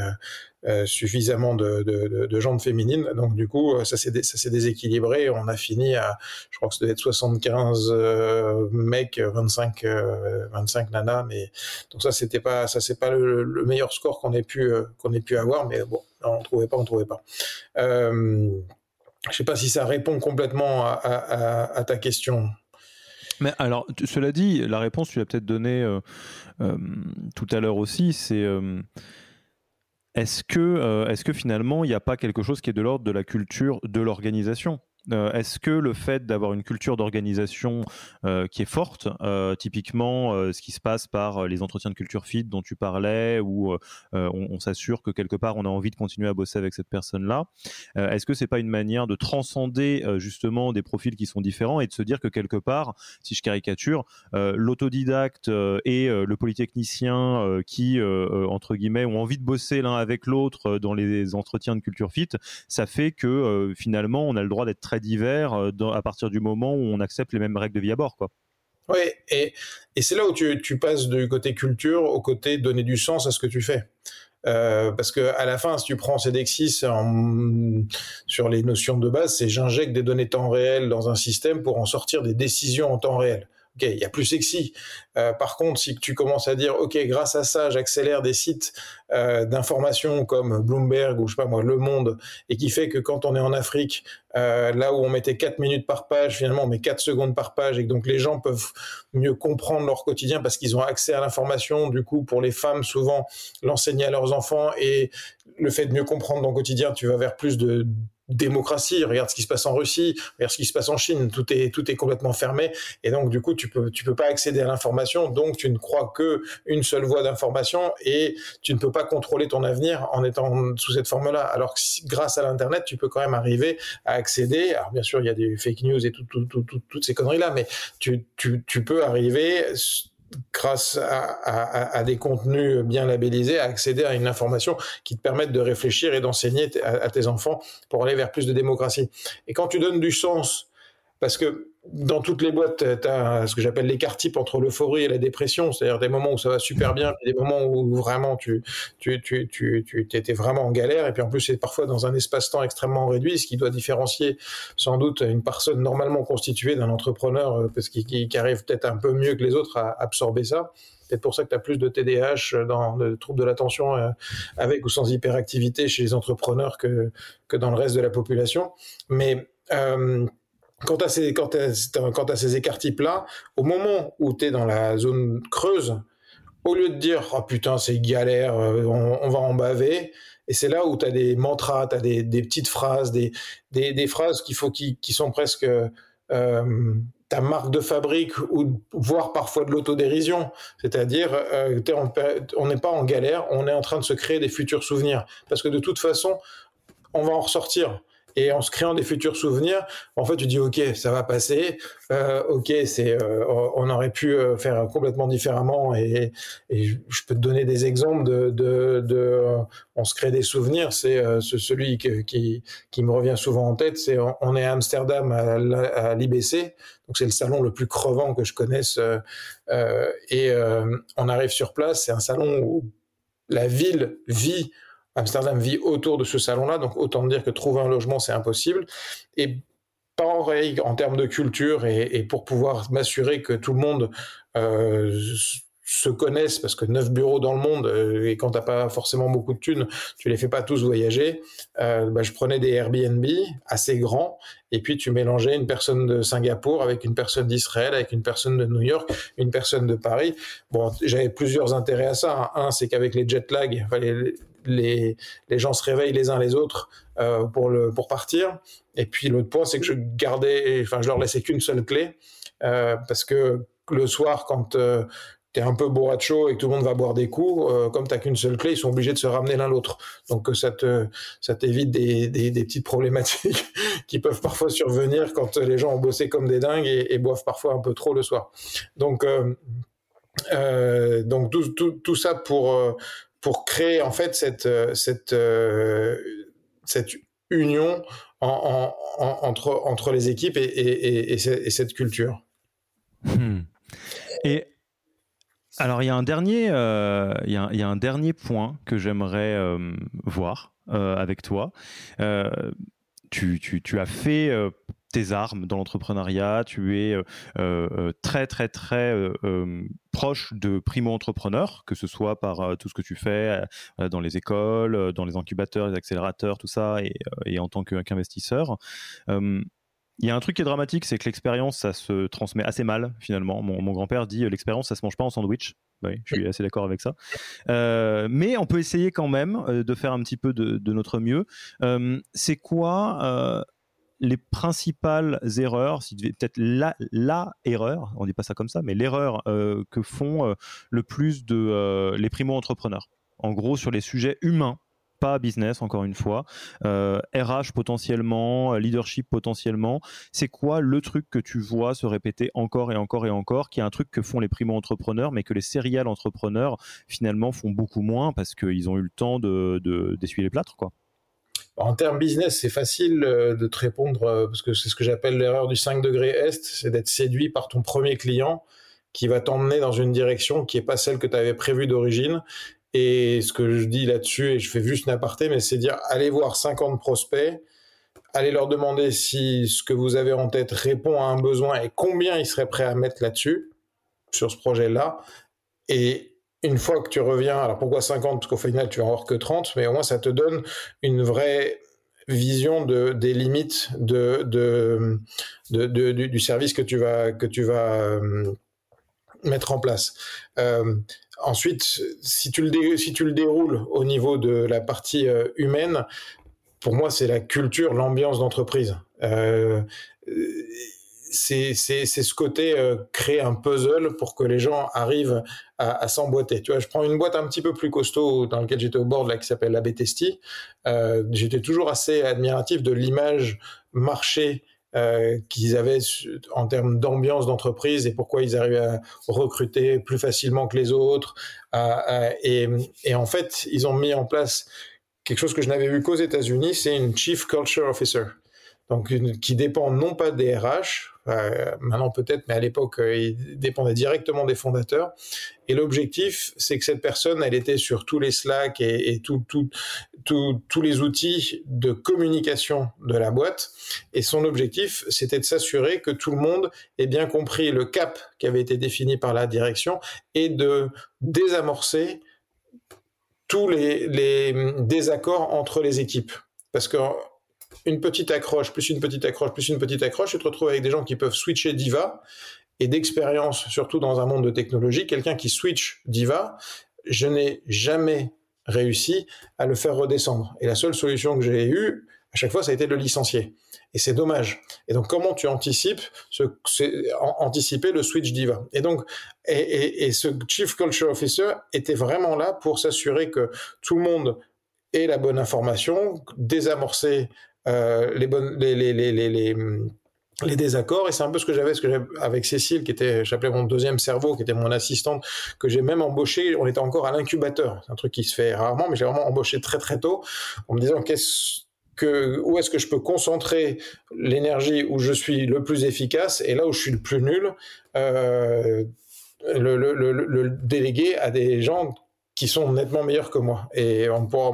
euh, suffisamment de, de, de, jambes féminines. Donc du coup, ça s'est ça s'est déséquilibré. On a fini à, je crois que c'était 75 euh, mecs, 25 25 euh, nanas. Mais donc ça c'était pas ça c'est pas le, meilleur score qu'on ait pu qu'on ait pu avoir. Mais bon, on trouvait pas, on trouvait pas. Je sais pas si ça répond complètement à, ta question. Mais alors, cela dit, la réponse, tu l'as peut-être donnée euh, euh, tout à l'heure aussi, c'est euh, est-ce est que finalement, il n'y a pas quelque chose qui est de l'ordre de la culture de l'organisation? Est-ce que le fait d'avoir une culture d'organisation qui est forte, typiquement ce qui se passe par les entretiens de culture fit dont tu parlais, où on, on s'assure que quelque part on a envie de continuer à bosser avec cette personne-là, est-ce que c'est pas une manière de transcender justement des profils qui sont différents et de se dire que quelque part, si je caricature, l'autodidacte et le polytechnicien qui, entre guillemets, ont envie de bosser l'un avec l'autre dans les entretiens de culture fit, ça fait que finalement on a le droit d'être très divers à partir du moment où on accepte les mêmes règles de vie à bord, quoi. Oui, et, c'est là où tu, passes du côté culture au côté donner du sens à ce que tu fais. Euh, parce que à la fin, si tu prends CDXIS en, sur les notions de base, c'est j'injecte des données temps réel dans un système pour en sortir des décisions en temps réel. Ok, il y a plus sexy. Euh, par contre, si tu commences à dire, ok, grâce à ça, j'accélère des sites euh, d'information comme Bloomberg ou je sais pas moi, Le Monde, et qui fait que quand on est en Afrique, euh, là où on mettait 4 minutes par page, finalement on met 4 secondes par page, et donc les gens peuvent mieux comprendre leur quotidien parce qu'ils ont accès à l'information. Du coup, pour les femmes, souvent l'enseigner à leurs enfants et le fait de mieux comprendre ton quotidien, tu vas vers plus de démocratie, regarde ce qui se passe en Russie, regarde ce qui se passe en Chine, tout est tout est complètement fermé et donc du coup tu peux tu peux pas accéder à l'information, donc tu ne crois que une seule voie d'information et tu ne peux pas contrôler ton avenir en étant sous cette forme-là. Alors que grâce à l'internet, tu peux quand même arriver à accéder. Alors bien sûr, il y a des fake news et tout, tout, tout, toutes ces conneries là, mais tu tu tu peux arriver grâce à, des contenus bien labellisés, à accéder à une information qui te permette de réfléchir et d'enseigner à, tes enfants pour aller vers plus de démocratie. Et quand tu donnes du sens, parce que dans toutes les boîtes, tu as ce que j'appelle l'écart type entre l'euphorie et la dépression, c'est-à-dire des moments où ça va super bien, des moments où vraiment tu, tu, tu, tu, tu étais vraiment en galère, et puis en plus c'est parfois dans un espace-temps extrêmement réduit, ce qui doit différencier sans doute une personne normalement constituée d'un entrepreneur, euh, parce qu'il qui, arrive peut-être un peu mieux que les autres à absorber ça. C'est pour ça que tu as plus de TDAH, dans, de troubles de l'attention euh, avec ou sans hyperactivité chez les entrepreneurs que, que dans le reste de la population. Mais euh, quand tu as ces, quand as, ces écarts types-là, au moment où tu es dans la zone creuse, au lieu de dire oh putain c'est galère, euh, on, va en baver, et c'est là où tu as des mantras, tu as des, petites phrases, des, des, des phrases qu'il faut qui, qui, sont presque euh, ta marque de fabrique ou voire parfois de l'autodérision. C'est-à-dire euh, on n'est pas en galère, on est en train de se créer des futurs souvenirs. Parce que de toute façon, on va en ressortir et en se créant des futurs souvenirs, en fait, tu dis ok, ça va passer, euh, ok, c'est, euh, on aurait pu euh, faire complètement différemment, et, je peux te donner des exemples de, de, de on se crée des souvenirs. C'est celui qui, qui me revient souvent en tête, c'est on, est à Amsterdam à, l'IBC, donc c'est le salon le plus crevant que je connaisse, et on arrive sur place, c'est un salon où la ville vit Amsterdam vit autour de ce salon-là, donc autant dire que trouver un logement, c'est impossible. Et pareil en termes de culture et, pour pouvoir m'assurer que tout le monde euh, se connaisse, parce que neuf bureaux dans le monde, euh, et quand t'as pas forcément beaucoup de thunes, tu les fais pas tous voyager. Euh, bah, je prenais des Airbnb assez grands, et puis tu mélangeais une personne de Singapour avec une personne d'Israël, avec une personne de New York, une personne de Paris. Bon, j'avais plusieurs intérêts à ça. Un, c'est qu'avec les jet lag, les, les, gens se réveillent les uns les autres euh, pour, pour partir. Et puis l'autre point, c'est que je gardais, enfin, je leur laissais qu'une seule clé euh, parce que le soir, quand euh, tu es un peu chaud et que tout le monde va boire des coups, euh, comme tu qu'une seule clé, ils sont obligés de se ramener l'un l'autre. Donc ça te ça t'évite des, des, petites problématiques qui peuvent parfois survenir quand les gens ont bossé comme des dingues et, boivent parfois un peu trop le soir. Donc euh, euh, donc tout, tout, tout, ça pour pour créer en fait cette, euh, cette, euh, cette union en, entre, entre les équipes et, et, cette culture. Hmm. Et alors il y a un dernier, euh, il, y a, il, y a, un dernier point que j'aimerais voir avec toi. Tu, tu, tu, as fait tes armes dans l'entrepreneuriat, tu es euh, euh, très très très euh, proche de primo-entrepreneurs, que ce soit par tout ce que tu fais dans les écoles, dans les incubateurs, les accélérateurs, tout ça, et, en tant qu'investisseur. Il y a un truc qui est dramatique, c'est que l'expérience, ça se transmet assez mal finalement. Mon, grand-père dit l'expérience, ça se mange pas en sandwich. Oui, je suis assez d'accord avec ça. mais on peut essayer quand même de faire un petit peu de notre mieux. c'est quoi les principales erreurs, peut-être la, erreur, on dit pas ça comme ça, mais l'erreur que font le plus de les primo-entrepreneurs. En gros, sur les sujets humains, pas business encore une fois, RH euh, potentiellement, euh, leadership potentiellement. C'est quoi le truc que tu vois se répéter encore et encore et encore, qui est un truc que font les primo-entrepreneurs, mais que les serial entrepreneurs finalement font beaucoup moins parce qu'ils ont eu le temps de d'essuyer les plâtres, quoi? En termes business, c'est facile euh, de te répondre parce que c'est ce que j'appelle l'erreur du 5 degrés Est, c'est d'être séduit par ton premier client qui va t'emmener dans une direction qui n'est pas celle que tu avais prévue d'origine et ce que je dis là-dessus, et je fais juste une aparté, mais c'est dire allez voir 50 prospects, allez leur demander si ce que vous avez en tête répond à un besoin et combien ils seraient prêts à mettre là-dessus, sur ce projet-là. Et une fois que tu reviens, alors pourquoi 50 Parce qu'au final, tu vas avoir que 30, mais au moins ça te donne une vraie vision de, des limites de, du, service que tu vas, euh, mettre en place. Euh, ensuite, si tu, le déroules au niveau de la partie euh, humaine, pour moi, c'est la culture, l'ambiance d'entreprise. C'est ce côté créer un puzzle pour que les gens arrivent à, s'emboîter. Tu vois, je prends une boîte un petit peu plus costaud dans laquelle j'étais au bord là qui s'appelle la Betesti. j'étais toujours assez admiratif de l'image marché euh, qu'ils avaient en termes d'ambiance d'entreprise et pourquoi ils arrivaient à recruter plus facilement que les autres. et, en fait, ils ont mis en place quelque chose que je n'avais vu qu'aux États-Unis, c'est une Chief Culture Officer donc qui dépend non pas des RH, euh, maintenant peut-être, mais à l'époque euh, il dépendait directement des fondateurs. Et l'objectif, c'est que cette personne, elle était sur tous les Slack et, et tous les outils de communication de la boîte. Et son objectif, c'était de s'assurer que tout le monde ait bien compris le cap qui avait été défini par la direction et de désamorcer tous les, les désaccords entre les équipes. Parce que une petite accroche, plus une petite accroche, plus une petite accroche, tu te retrouves avec des gens qui peuvent switcher Diva et d'expérience, surtout dans un monde de technologie, quelqu'un qui switch Diva, je n'ai jamais réussi à le faire redescendre. Et la seule solution que j'ai eue, à chaque fois, ça a été de le licencier. Et c'est dommage. Et donc, comment tu anticipes anticiper le switch Diva? Et donc, et, et ce Chief Culture Officer était vraiment là pour s'assurer que tout le monde ait la bonne information, désamorcer les, bonnes, les, désaccords. Et c'est un peu ce que j'avais avec Cécile qui était j'appelais mon deuxième cerveau qui était mon assistante que j'ai même embauché. On était encore à l'incubateur. C'est un truc qui se fait rarement mais j'ai vraiment embauché très très tôt en me disant qu'est-ce que où est-ce que je peux concentrer l'énergie où je suis le plus efficace et là où je suis le plus nul euh, le, le, le, le, déléguer à des gens qui sont nettement meilleurs que moi. Et on pourra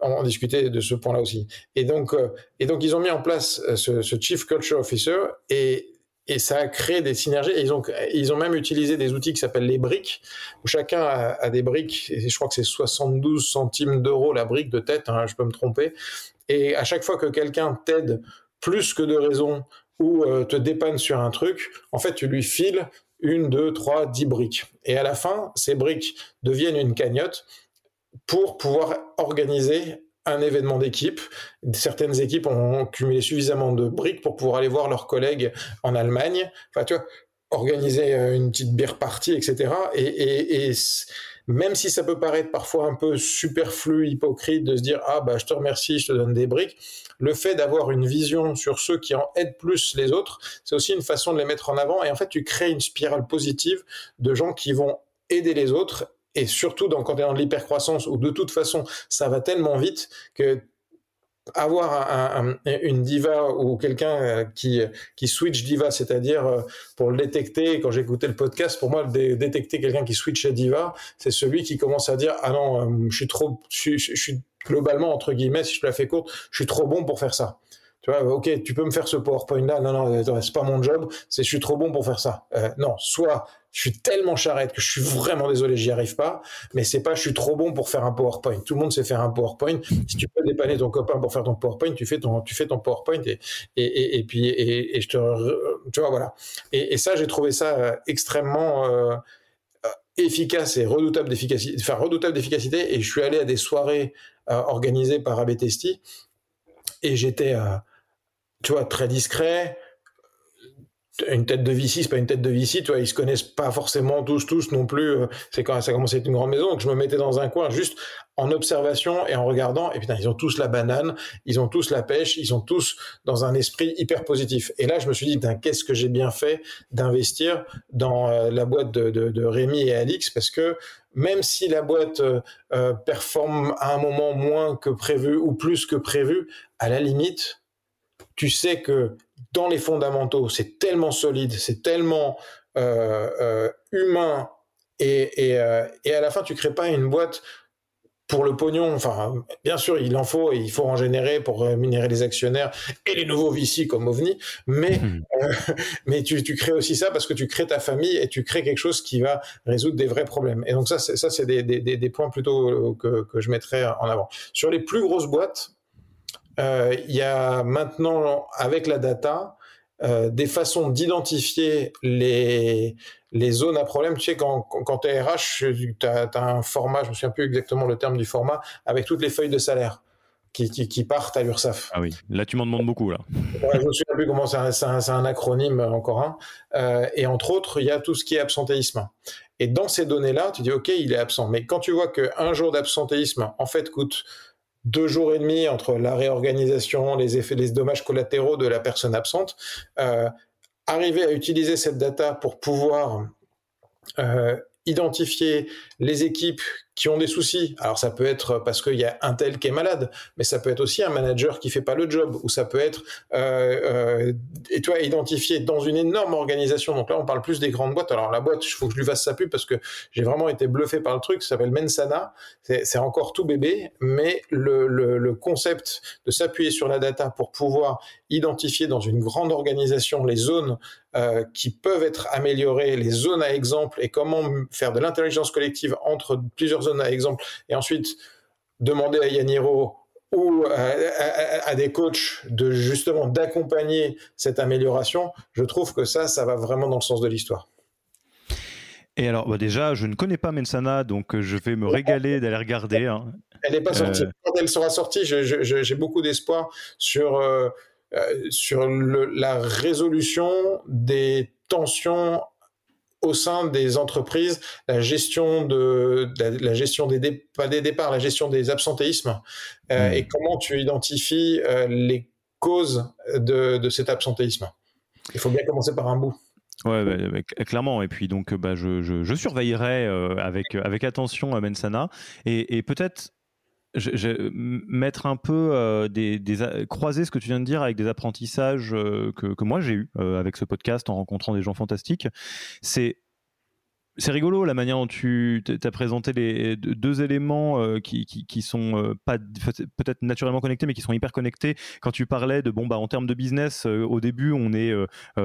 en discuter de ce point-là aussi. Et donc, euh, et donc, ils ont mis en place euh, ce, ce Chief Culture Officer et, et ça a créé des synergies. Ils ont, ils ont même utilisé des outils qui s'appellent les briques, où chacun a, des briques, et je crois que c'est 72 centimes d'euros la brique de tête, hein, je peux me tromper. Et à chaque fois que quelqu'un t'aide plus que de raison ou euh, te dépanne sur un truc, en fait, tu lui files une, deux, trois, dix briques. Et à la fin, ces briques deviennent une cagnotte pour pouvoir organiser un événement d'équipe. Certaines équipes ont cumulé suffisamment de briques pour pouvoir aller voir leurs collègues en Allemagne. Enfin, tu vois, organiser euh, une petite beer party, etc. Et, et même si ça peut paraître parfois un peu superflu, hypocrite de se dire ah bah je te remercie, je te donne des briques, le fait d'avoir une vision sur ceux qui en aident plus les autres, c'est aussi une façon de les mettre en avant. Et en fait tu crées une spirale positive de gens qui vont aider les autres. Et surtout dans, quand tu es dans l'hypercroissance où de toute façon ça va tellement vite que avoir une diva ou quelqu'un euh, qui, qui switch diva, c'est-à-dire euh, pour le détecter, quand j'écoutais le podcast, pour moi, détecter quelqu'un qui switch à diva, c'est celui qui commence à dire, ah non, euh, je suis trop, je, je, suis globalement, entre guillemets, si je la fais courte, je suis trop bon pour faire ça. Tu vois, ok, tu peux me faire ce PowerPoint là, non, non, c'est pas mon job, c'est je suis trop bon pour faire ça. Euh, non, soit je suis tellement charrette que je suis vraiment désolé, j'y arrive pas, mais c'est pas je suis trop bon pour faire un PowerPoint. Tout le monde sait faire un PowerPoint. Si tu peux dépanner ton copain pour faire ton PowerPoint, tu fais ton, tu fais ton PowerPoint et, et, et, puis, et, je te, tu vois, voilà. Et, ça, j'ai trouvé ça euh, extrêmement, euh, efficace et redoutable d'efficacité, enfin redoutable d'efficacité. Et je suis allé à des soirées organisées par Abetesti et j'étais tu vois, très discret, une tête de VC, c'est pas une tête de VC, tu vois, ils se connaissent pas forcément tous, tous non plus. Euh, c'est quand ça a commencé à être une grande maison, donc je me mettais dans un coin juste en observation et en regardant. Et putain, ils ont tous la banane, ils ont tous la pêche, ils sont tous dans un esprit hyper positif. Et là, je me suis dit, qu'est-ce que j'ai bien fait d'investir dans euh, la boîte de, de, de, Rémi et Alix, parce que même si la boîte euh, performe à un moment moins que prévu ou plus que prévu, à la limite, tu sais que dans les fondamentaux, c'est tellement solide, c'est tellement euh, euh, humain, et, euh, et, à la fin, tu crées pas une boîte pour le pognon. Enfin, bien sûr, il en faut, et il faut en générer pour rémunérer les actionnaires et les nouveaux VC comme OVNI, mais, hmm. mais tu, tu, crées aussi ça parce que tu crées ta famille et tu crées quelque chose qui va résoudre des vrais problèmes. Et donc ça, c'est, ça, c'est des, des, des, points plutôt que, que je mettrais en avant. Sur les plus grosses boîtes, euh, il y a maintenant, avec la data, euh, des façons d'identifier les, les zones à problème. Tu sais, quand, quand tu es RH, tu as, un format, je me souviens plus exactement le terme du format, avec toutes les feuilles de salaire. Qui, qui, qui partent à l'URSSAF. Ah oui, là tu m'en demandes beaucoup là. je me souviens plus comment c'est un, un, acronyme encore un. Euh, et entre autres, il y a tout ce qui est absentéisme. Et dans ces données-là, tu dis ok, il est absent. Mais quand tu vois qu'un jour d'absentéisme en fait coûte deux jours et demi entre la réorganisation, les effets, les dommages collatéraux de la personne absente, euh, arriver à utiliser cette data pour pouvoir euh, identifier les équipes qui ont des soucis. Alors ça peut être parce qu'il y a un tel qui est malade, mais ça peut être aussi un manager qui fait pas le job, ou ça peut être euh, euh, et toi identifié dans une énorme organisation. Donc là on parle plus des grandes boîtes. Alors la boîte, il faut que je lui fasse sa pub parce que j'ai vraiment été bluffé par le truc. Ça s'appelle Mensana. C'est encore tout bébé, mais le, le, le concept de s'appuyer sur la data pour pouvoir identifier dans une grande organisation les zones euh, qui peuvent être améliorées, les zones à exemple et comment faire de l'intelligence collective entre plusieurs zones à exemple et ensuite demander à Yaniro ou à, des coachs de justement d'accompagner cette amélioration, je trouve que ça, ça va vraiment dans le sens de l'histoire. Et alors, bah, déjà, je ne connais pas Mensana, donc euh, je vais me régaler d'aller regarder. Hein. Elle n'est pas sortie. Euh. Quand elle sera sortie, j'ai beaucoup d'espoir sur euh, sur la résolution des tensions au sein des entreprises, la gestion de la, gestion des pas des départs, la gestion des absentéismes euh, hmm. et comment tu identifies euh, les causes de, cet absentéisme. Il faut bien commencer par un bout. Ouais, clairement. Et puis donc, bah, je, surveillerai avec, avec attention Mensana. Et, et peut-être je, mettre un peu euh, des, croiser ce que tu viens de dire avec des apprentissages euh, que, que, moi j'ai eu euh, avec ce podcast en rencontrant des gens fantastiques. C'est c'est rigolo la manière dont tu as présenté les deux éléments euh, qui, qui, qui, sont euh, pas peut-être naturellement connectés mais qui sont hyper connectés. Quand tu parlais de bon bah en termes de business euh, au début on est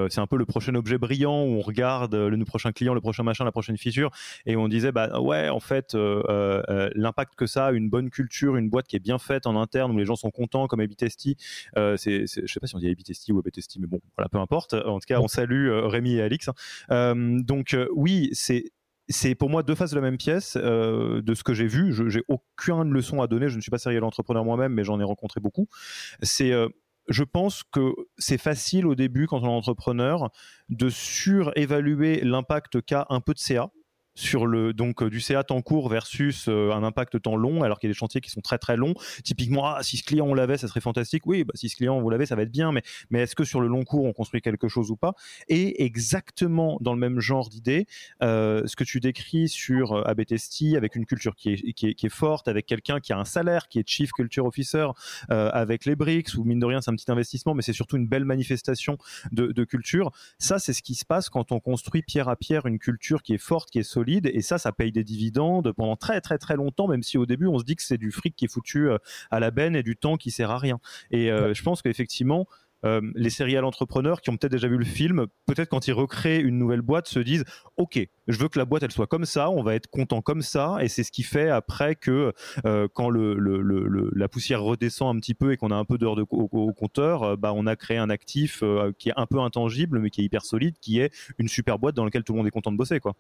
c'est un peu le prochain objet brillant où on regarde le prochain client le prochain machin la prochaine feature et on disait bah ouais en fait l'impact que ça a une bonne culture une boîte qui est bien faite en interne où les gens sont contents comme Abitesti c'est je sais pas si on dit Abitesti ou Abitesti mais bon voilà peu importe. En tout cas on salue Rémi et Alix hein. donc oui c'est c'est pour moi deux faces de la même pièce euh, de ce que j'ai vu. Je j'ai aucune leçon à donner. Je ne suis pas serial entrepreneur moi-même, mais j'en ai rencontré beaucoup. C'est euh, je pense que c'est facile au début, quand on est entrepreneur, de surévaluer l'impact qu'a un peu de CA sur le donc euh, du CA temps court versus euh, un impact temps long, alors qu'il y a des chantiers qui sont très très longs. Typiquement, ah, si ce client on l'avait, ça serait fantastique. Oui, bah, si ce client vous l'avez, ça va être bien, mais, mais est-ce que sur le long cours on construit quelque chose ou pas? Et exactement dans le même genre d'idée, euh, ce que tu décris sur ABTST avec une culture qui est, qui est, forte, avec quelqu'un qui a un salaire, qui est Chief Culture Officer, avec les BRICS, ou mine de rien c'est un petit investissement, mais c'est surtout une belle manifestation de culture. Ça, c'est ce qui se passe quand on construit pierre à pierre une culture qui est forte, qui est solide et ça, ça paye des dividendes pendant très très très longtemps, même si au début on se dit que c'est du fric qui est foutu euh, à la benne et du temps qui sert à rien. Et euh, je pense qu'effectivement, euh, les serial entrepreneurs qui ont peut-être déjà vu le film, peut-être quand ils recréent une nouvelle boîte, se disent Ok, je veux que la boîte elle soit comme ça, on va être content comme ça, et c'est ce qui fait après que quand le, la poussière redescend un petit peu et qu'on a un peu d'heures de, au, compteur, bah, on a créé un actif qui est un peu intangible mais qui est hyper solide, qui est une super boîte dans laquelle tout le monde est content de bosser. quoi.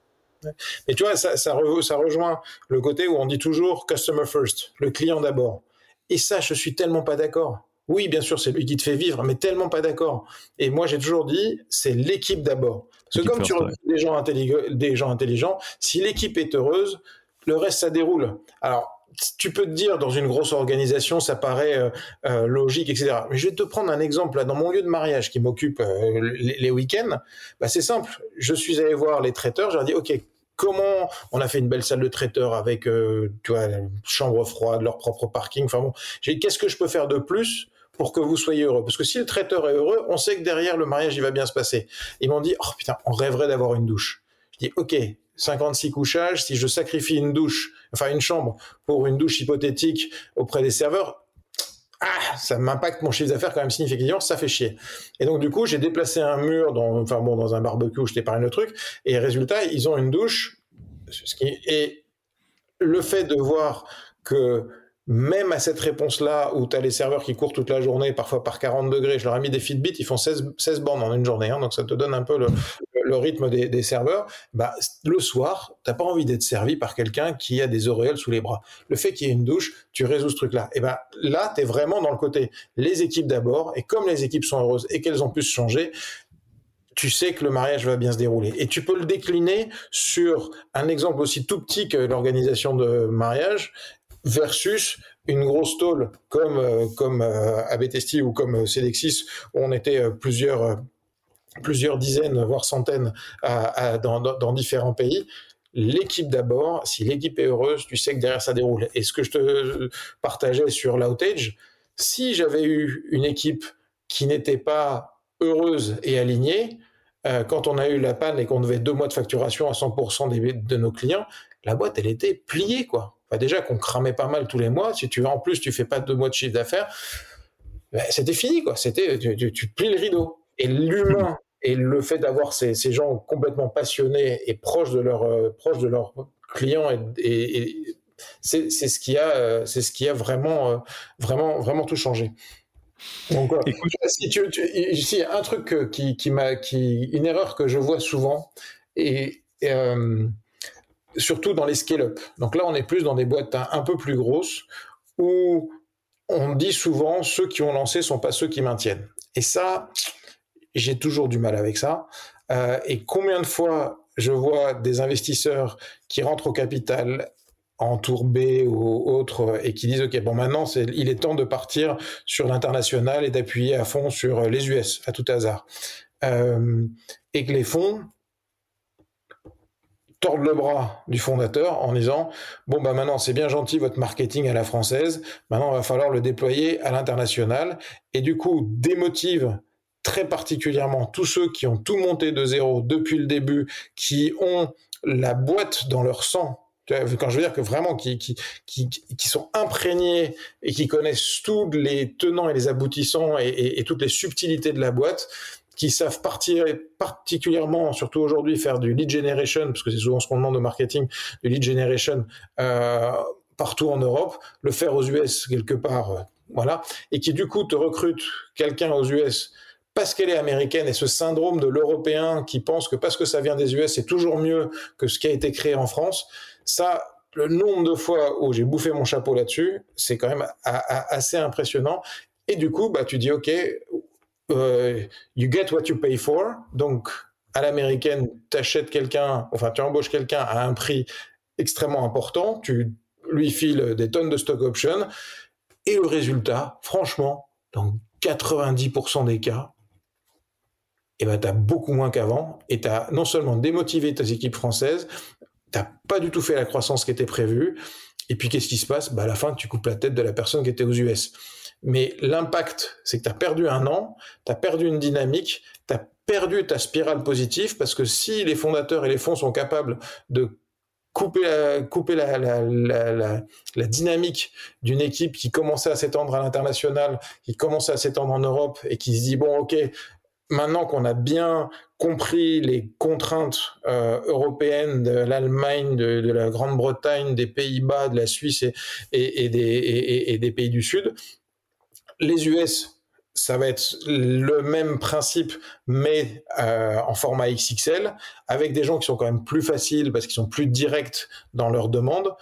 Mais tu vois, ça, ça, rejoint le côté où on dit toujours customer first, le client d'abord. Et ça, je suis tellement pas d'accord. Oui, bien sûr, c'est lui qui te fait vivre, mais tellement pas d'accord. Et moi, j'ai toujours dit, c'est l'équipe d'abord. Parce que comme tu recrutes des gens, des gens intelligents, si l'équipe est heureuse, le reste, ça déroule. Alors, tu peux te dire dans une grosse organisation, ça paraît euh, euh, logique, etc. Mais je vais te prendre un exemple là dans mon lieu de mariage qui m'occupe euh, les, week-ends. Bah, c'est simple. Je suis allé voir les traiteurs. J'ai dit ok. Comment on a fait une belle salle de traiteur avec, tu vois, chambre froide, leur propre parking. Enfin bon, j'ai qu'est-ce que je peux faire de plus pour que vous soyez heureux? Parce que si le traiteur est heureux, on sait que derrière le mariage, il va bien se passer. Ils m'ont dit, oh putain, on rêverait d'avoir une douche. Je dis, ok, 56 couchages, si je sacrifie une douche, enfin une chambre pour une douche hypothétique auprès des serveurs, ah, ça m'impacte mon chiffre d'affaires quand même significativement, ça fait chier. Et donc du coup, j'ai déplacé un mur dans, enfin bon, dans un barbecue, je t'épargne le truc, et résultat, ils ont une douche. Et le fait de voir que même à cette réponse-là, où tu as les serveurs qui courent toute la journée, parfois par 40 degrés, je leur ai mis des Fitbit, ils font 16, 16 bornes en une journée, hein, donc ça te donne un peu le, le rythme des, serveurs, bah, le soir, t'as pas envie d'être servi par quelqu'un qui a des auréoles sous les bras. Le fait qu'il y ait une douche, tu résous ce truc-là. Et ben là, tu es vraiment dans le côté les équipes d'abord, et comme les équipes sont heureuses et qu'elles ont pu se changer, tu sais que le mariage va bien se dérouler. Et tu peux le décliner sur un exemple aussi tout petit que l'organisation de mariage versus une grosse tôle comme euh, comme euh, Abetesti ou comme Cedexis où on était euh, plusieurs plusieurs dizaines, voire centaines dans, différents pays. L'équipe d'abord, si l'équipe est heureuse, tu sais que derrière ça déroule. Et ce que je te partageais sur l'outage, si j'avais eu une équipe qui n'était pas heureuse et alignée, euh, quand on a eu la panne et qu'on devait deux mois de facturation à 100% de nos clients, la boîte, elle était pliée, quoi. déjà qu'on cramait pas mal tous les mois. Si tu en plus, tu fais pas deux mois de chiffre d'affaires, ben, c'était fini, quoi. C'était, tu, tu plies le rideau. Et l'humain et le fait d'avoir ces, ces, gens complètement passionnés et proches de leurs euh, proches de leurs clients et, et, c'est ce qui a euh, c'est ce qui a vraiment euh, vraiment vraiment tout changé. Donc, Écoute, si tu, tu, ici un truc qui, qui m'a qui une erreur que je vois souvent et, surtout dans les scale-up. Donc là, on est plus dans des boîtes un, un peu plus grosses où on dit souvent ceux qui ont lancé sont pas ceux qui maintiennent. Et ça, j'ai toujours du mal avec ça. Euh, et combien de fois je vois des investisseurs qui rentrent au capital en tour B ou autre et qui disent ok bon maintenant il est temps de partir sur l'international et d'appuyer à fond sur les US à tout hasard. Euh, et que les fonds tordent le bras du fondateur en disant bon bah maintenant c'est bien gentil votre marketing à la française. Maintenant il va falloir le déployer à l'international. Et du coup démotive très particulièrement tous ceux qui ont tout monté de zéro depuis le début, qui ont la boîte dans leur sang. Quand je veux dire que vraiment qui, sont imprégnés et qui connaissent tous les tenants et les aboutissants et, et, toutes les subtilités de la boîte, qui savent partir particulièrement, surtout aujourd'hui, faire du lead generation, parce que c'est souvent ce qu'on demande au marketing, du lead generation euh, partout en Europe, le faire aux US quelque part, euh, voilà, et qui du coup te recrute quelqu'un aux US parce qu'elle est américaine et ce syndrome de l'européen qui pense que parce que ça vient des US, c'est toujours mieux que ce qui a été créé en France, ça, le nombre de fois où j'ai bouffé mon chapeau là-dessus, c'est quand même assez impressionnant. Et du coup, bah, tu dis, OK, euh, you get what you pay for. Donc, à l'américaine, tu achètes quelqu'un, enfin, tu embauches quelqu'un à un prix extrêmement important, tu lui files des tonnes de stock options, et le résultat, franchement, dans 90% des cas, eh ben, tu as beaucoup moins qu'avant et tu as non seulement démotivé tes équipes françaises, tu pas du tout fait la croissance qui était prévue. Et puis, qu'est-ce qui se passe? Bah, À la fin, tu coupes la tête de la personne qui était aux US. Mais l'impact, c'est que tu as perdu un an, tu as perdu une dynamique, tu as perdu ta spirale positive, parce que si les fondateurs et les fonds sont capables de couper couper la, la, la, la dynamique d'une équipe qui commençait à s'étendre à l'international, qui commençait à s'étendre en Europe et qui se dit, bon, ok, maintenant qu'on a bien compris les contraintes euh, européennes de l'Allemagne, de, la Grande-Bretagne, des Pays-Bas, de la Suisse et, des, pays du Sud, les US, ça va être le même principe, mais euh, en format XXL, avec des gens qui sont quand même plus faciles parce qu'ils sont plus directs dans leurs demandes.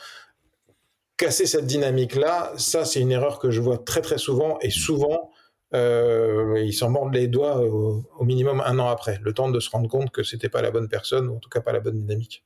Casser cette dynamique-là, ça c'est une erreur que je vois très très souvent et souvent ils s'en mordent les doigts au, au, minimum un an après, le temps de se rendre compte que c'était pas la bonne personne, ou en tout cas pas la bonne dynamique.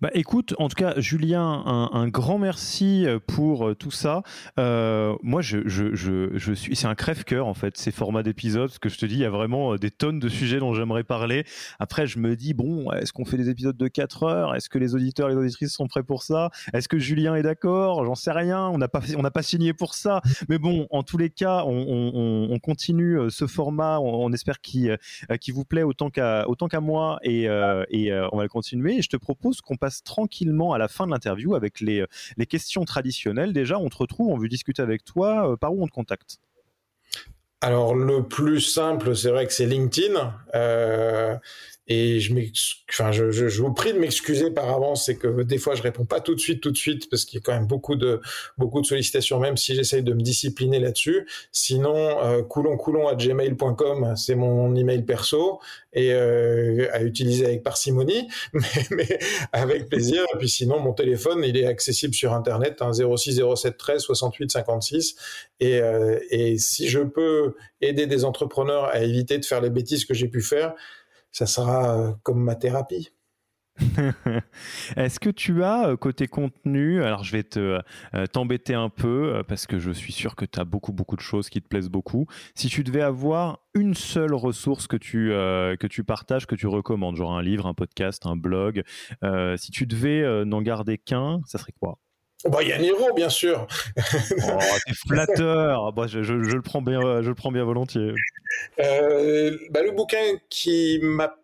Bah, écoute, en tout cas, Julien, un, grand merci euh, pour euh, tout ça. Euh, moi, je, je, je, je suis, c'est un crève-cœur en fait, ces formats d'épisodes. Ce que je te dis, il y a vraiment des tonnes de sujets dont j'aimerais parler. Après, je me dis, bon, est-ce qu'on fait des épisodes de 4 heures? Est-ce que les auditeurs et les auditrices sont prêts pour ça? Est-ce que Julien est d'accord? J'en sais rien. On n'a pas, on n'a pas signé pour ça. Mais bon, en tous les cas, on, on, on continue ce format. On, espère qu'il, qu'il vous plaît autant qu'à, autant qu'à moi et, et on va le continuer. Et je te propose qu'on passe tranquillement à la fin de l'interview avec les, les questions traditionnelles. Déjà, on te retrouve, on veut discuter avec toi. Euh, par où on te contacte? Alors le plus simple, c'est vrai que c'est LinkedIn. Euh, et je, enfin, je, je, je, vous prie de m'excuser par avance, c'est que des fois je réponds pas tout de suite, tout de suite, parce qu'il y a quand même beaucoup de beaucoup de sollicitations, même si j'essaye de me discipliner là-dessus. Sinon, euh, coulon coulon à gmail.com, c'est mon email perso et euh, à utiliser avec parcimonie, mais, mais, avec plaisir. Et puis sinon, mon téléphone, il est accessible sur internet, hein, 06 07 13 68 56. Et, euh, et si je peux aider des entrepreneurs à éviter de faire les bêtises que j'ai pu faire ça sera euh, comme ma thérapie. Est-ce que tu as euh, côté contenu, alors je vais te euh, t'embêter un peu parce que je suis sûr que tu as beaucoup beaucoup de choses qui te plaisent beaucoup. Si tu devais avoir une seule ressource que tu que tu partages, que tu recommandes, genre un livre, un podcast, un blog, si tu devais n'en garder qu'un, ça serait quoi? Bah, il y a Niro, bien sûr. oh, t'es flatteur. Bah, je, je, le prends bien, je le prends bien volontiers. Euh, bah, le bouquin qui m'a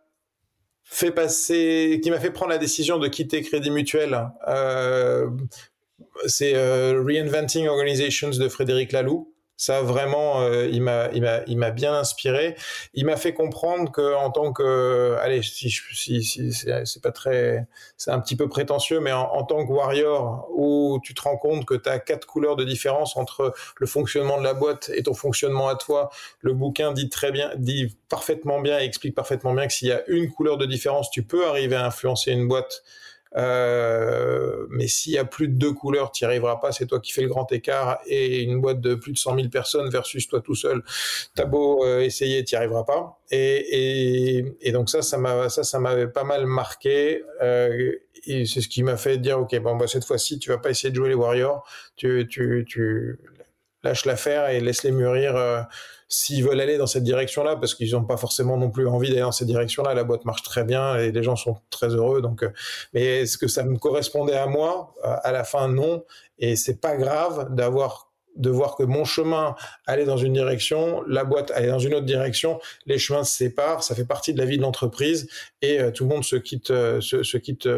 fait passer, qui m'a fait prendre la décision de quitter Crédit Mutuel, euh, c'est euh, Reinventing Organizations de Frédéric Laloux. Ça vraiment, euh, il m'a, il m'a, il m'a bien inspiré. Il m'a fait comprendre que en tant que, allez, si, si, si c'est pas très, c'est un petit peu prétentieux, mais en, tant que warrior, où tu te rends compte que tu as quatre couleurs de différence entre le fonctionnement de la boîte et ton fonctionnement à toi. Le bouquin dit très bien, dit parfaitement bien et explique parfaitement bien que s'il y a une couleur de différence, tu peux arriver à influencer une boîte euh, mais s'il y a plus de deux couleurs, tu arriveras pas. C'est toi qui fais le grand écart. Et une boîte de plus de 100 000 personnes versus toi tout seul, t'as beau euh, essayer, tu arriveras pas. Et, et, et, donc ça, ça m'a, ça, ça m'avait pas mal marqué. Euh, et c'est ce qui m'a fait dire, ok, bon, bah, cette fois-ci, tu vas pas essayer de jouer les Warriors. Tu, tu, tu lâches l'affaire et laisse les mûrir. Euh, s'ils veulent aller dans cette direction-là, parce qu'ils n'ont pas forcément non plus envie d'aller dans cette direction-là, la boîte marche très bien et les gens sont très heureux. Donc, euh, mais est-ce que ça me correspondait à moi? Euh, À la fin, non. Et c'est pas grave d'avoir de voir que mon chemin allait dans une direction, la boîte allait dans une autre direction, les chemins se séparent, ça fait partie de la vie de l'entreprise et euh, tout le monde se quitte, se, quitte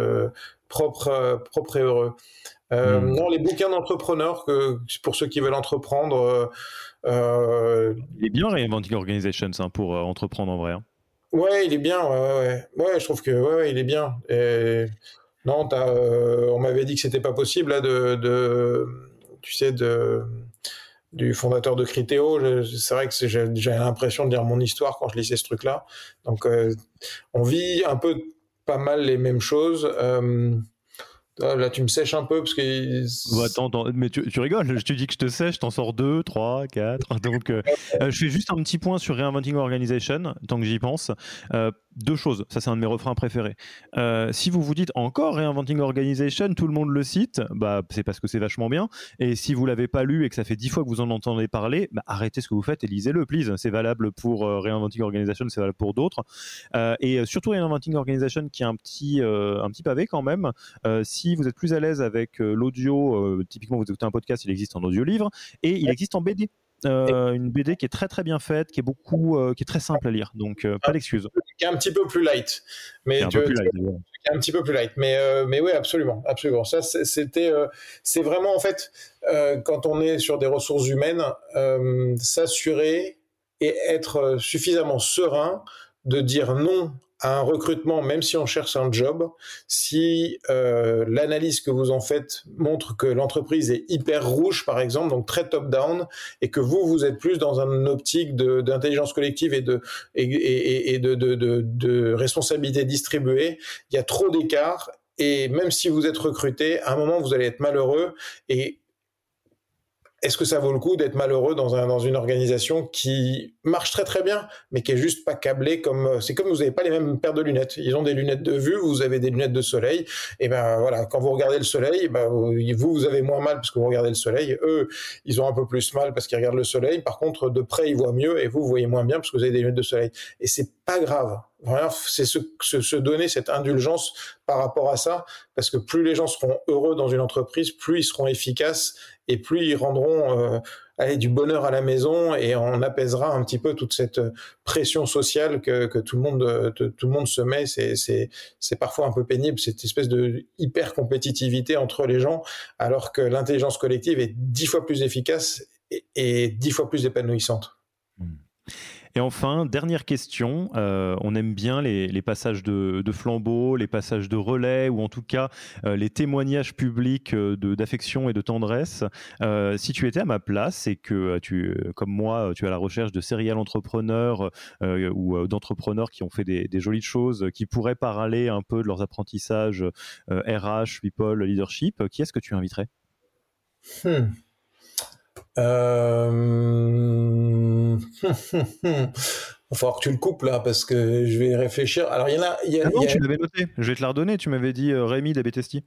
propre, propre et heureux. Euh, hmm. Non, les bouquins d'entrepreneurs, que pour ceux qui veulent entreprendre, euh, il est bien Reinventing Organizations hein, pour euh, entreprendre en vrai. Hein. Ouais, il est bien. Ouais, ouais, je trouve que ouais, il est bien. non, euh, on m'avait dit que c'était pas possible là, de, tu sais, de du fondateur de Criteo. C'est vrai que j'avais l'impression de dire mon histoire quand je lisais ce truc-là. Donc, on vit un peu pas mal les mêmes choses. Ah, là, tu me sèches un peu parce que. attends, mais tu, rigoles, je te dis que je te sèche, t'en sors deux, trois, quatre. Donc, euh, euh, je fais juste un petit point sur Reinventing Organization, tant que j'y pense. Euh, deux choses, ça c'est un de mes refrains préférés. Euh, si vous vous dites encore Reinventing Organization, tout le monde le cite, bah, c'est parce que c'est vachement bien. Et si vous l'avez pas lu et que ça fait dix fois que vous en entendez parler, bah, arrêtez ce que vous faites et lisez-le, please. C'est valable pour euh, Reinventing Organization, c'est valable pour d'autres. Euh, et surtout Reinventing Organization qui est un petit, un petit pavé quand même. si vous êtes plus à l'aise avec l'audio, typiquement vous écoutez un podcast, il existe en audio-livre et il existe en BD. Euh, une BD qui est très très bien faite, qui est beaucoup, euh, qui est très simple à lire. Donc euh, pas d'excuse. Qui est un petit peu plus light, mais un, peu plus light, un petit peu plus light. Mais mais oui, absolument, absolument. Ça c'était, c'est vraiment en fait quand on est sur des ressources humaines, s'assurer et être suffisamment serein de dire non un recrutement, même si on cherche un job, si euh, l'analyse que vous en faites montre que l'entreprise est hyper rouge, par exemple, donc très top-down, et que vous, vous êtes plus dans une optique d'intelligence collective et de, et, et, de, de, de, de responsabilité distribuée, il y a trop d'écart, et même si vous êtes recruté, à un moment, vous allez être malheureux, et est-ce que ça vaut le coup d'être malheureux dans, un, dans une organisation qui marche très très bien, mais qui est juste pas câblée comme c'est comme vous n'avez pas les mêmes paires de lunettes. Ils ont des lunettes de vue, vous avez des lunettes de soleil. Et ben voilà, quand vous regardez le soleil, ben, vous vous avez moins mal parce que vous regardez le soleil. Eux, ils ont un peu plus mal parce qu'ils regardent le soleil. Par contre, de près, ils voient mieux et vous, vous voyez moins bien parce que vous avez des lunettes de soleil. Et c'est pas grave. Vraiment, c'est se, se, donner cette indulgence par rapport à ça, parce que plus les gens seront heureux dans une entreprise, plus ils seront efficaces et plus ils rendront euh, du bonheur à la maison et on apaisera un petit peu toute cette pression sociale que, que tout le monde tout le monde se met. C'est parfois un peu pénible cette espèce de hyper compétitivité entre les gens, alors que l'intelligence collective est dix fois plus efficace et, dix fois plus épanouissante. Mmh. Et enfin, dernière question, euh, on aime bien les, passages de, flambeau, les passages de relais, ou en tout cas euh, les témoignages publics euh, d'affection et de tendresse. si tu étais à ma place et que tu, comme moi, tu es à la recherche de serial entrepreneurs ou d'entrepreneurs qui ont fait des, jolies choses, qui pourraient parler un peu de leurs apprentissages RH, people, leadership, qui est-ce que tu inviterais? Hmm. Euh... Il va falloir que tu le coupes là parce que je vais réfléchir. Alors il y en a. ah non, tu l'avais noté. Je vais te la redonner. Tu m'avais dit euh, Rémi Dabetesti.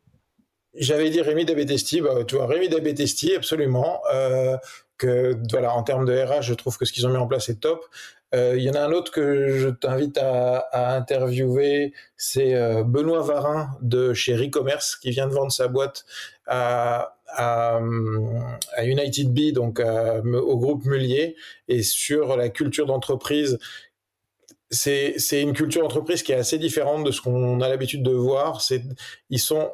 J'avais dit Rémi Dabetesti. Bah, tu vois, Rémi Dabetesti, absolument. Euh, que voilà, en termes de RH, je trouve que ce qu'ils ont mis en place est top. Euh, il y en a un autre que je t'invite à, à, interviewer, c'est euh, Benoît Varin de chez Recommerce qui vient de vendre sa boîte à, à, à United Bee, donc au groupe Mullier, et sur la culture d'entreprise. C'est, c'est une culture d'entreprise qui est assez différente de ce qu'on a l'habitude de voir. C'est, ils sont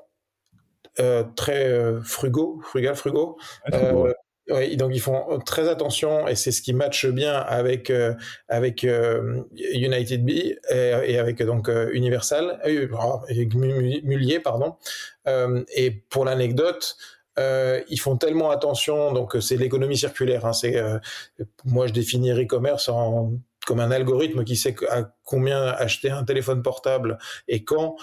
euh, très euh, frugaux, frugal, frugaux. Euh, oui, donc ils font très attention et c'est ce qui matche bien avec euh, avec euh, United Bee et, avec donc euh, Universal, avec Mullier pardon. et pour l'anecdote, ils font tellement attention, donc c'est l'économie circulaire. Hein, c'est moi je définis e-commerce comme un algorithme qui sait à combien acheter un téléphone portable et quand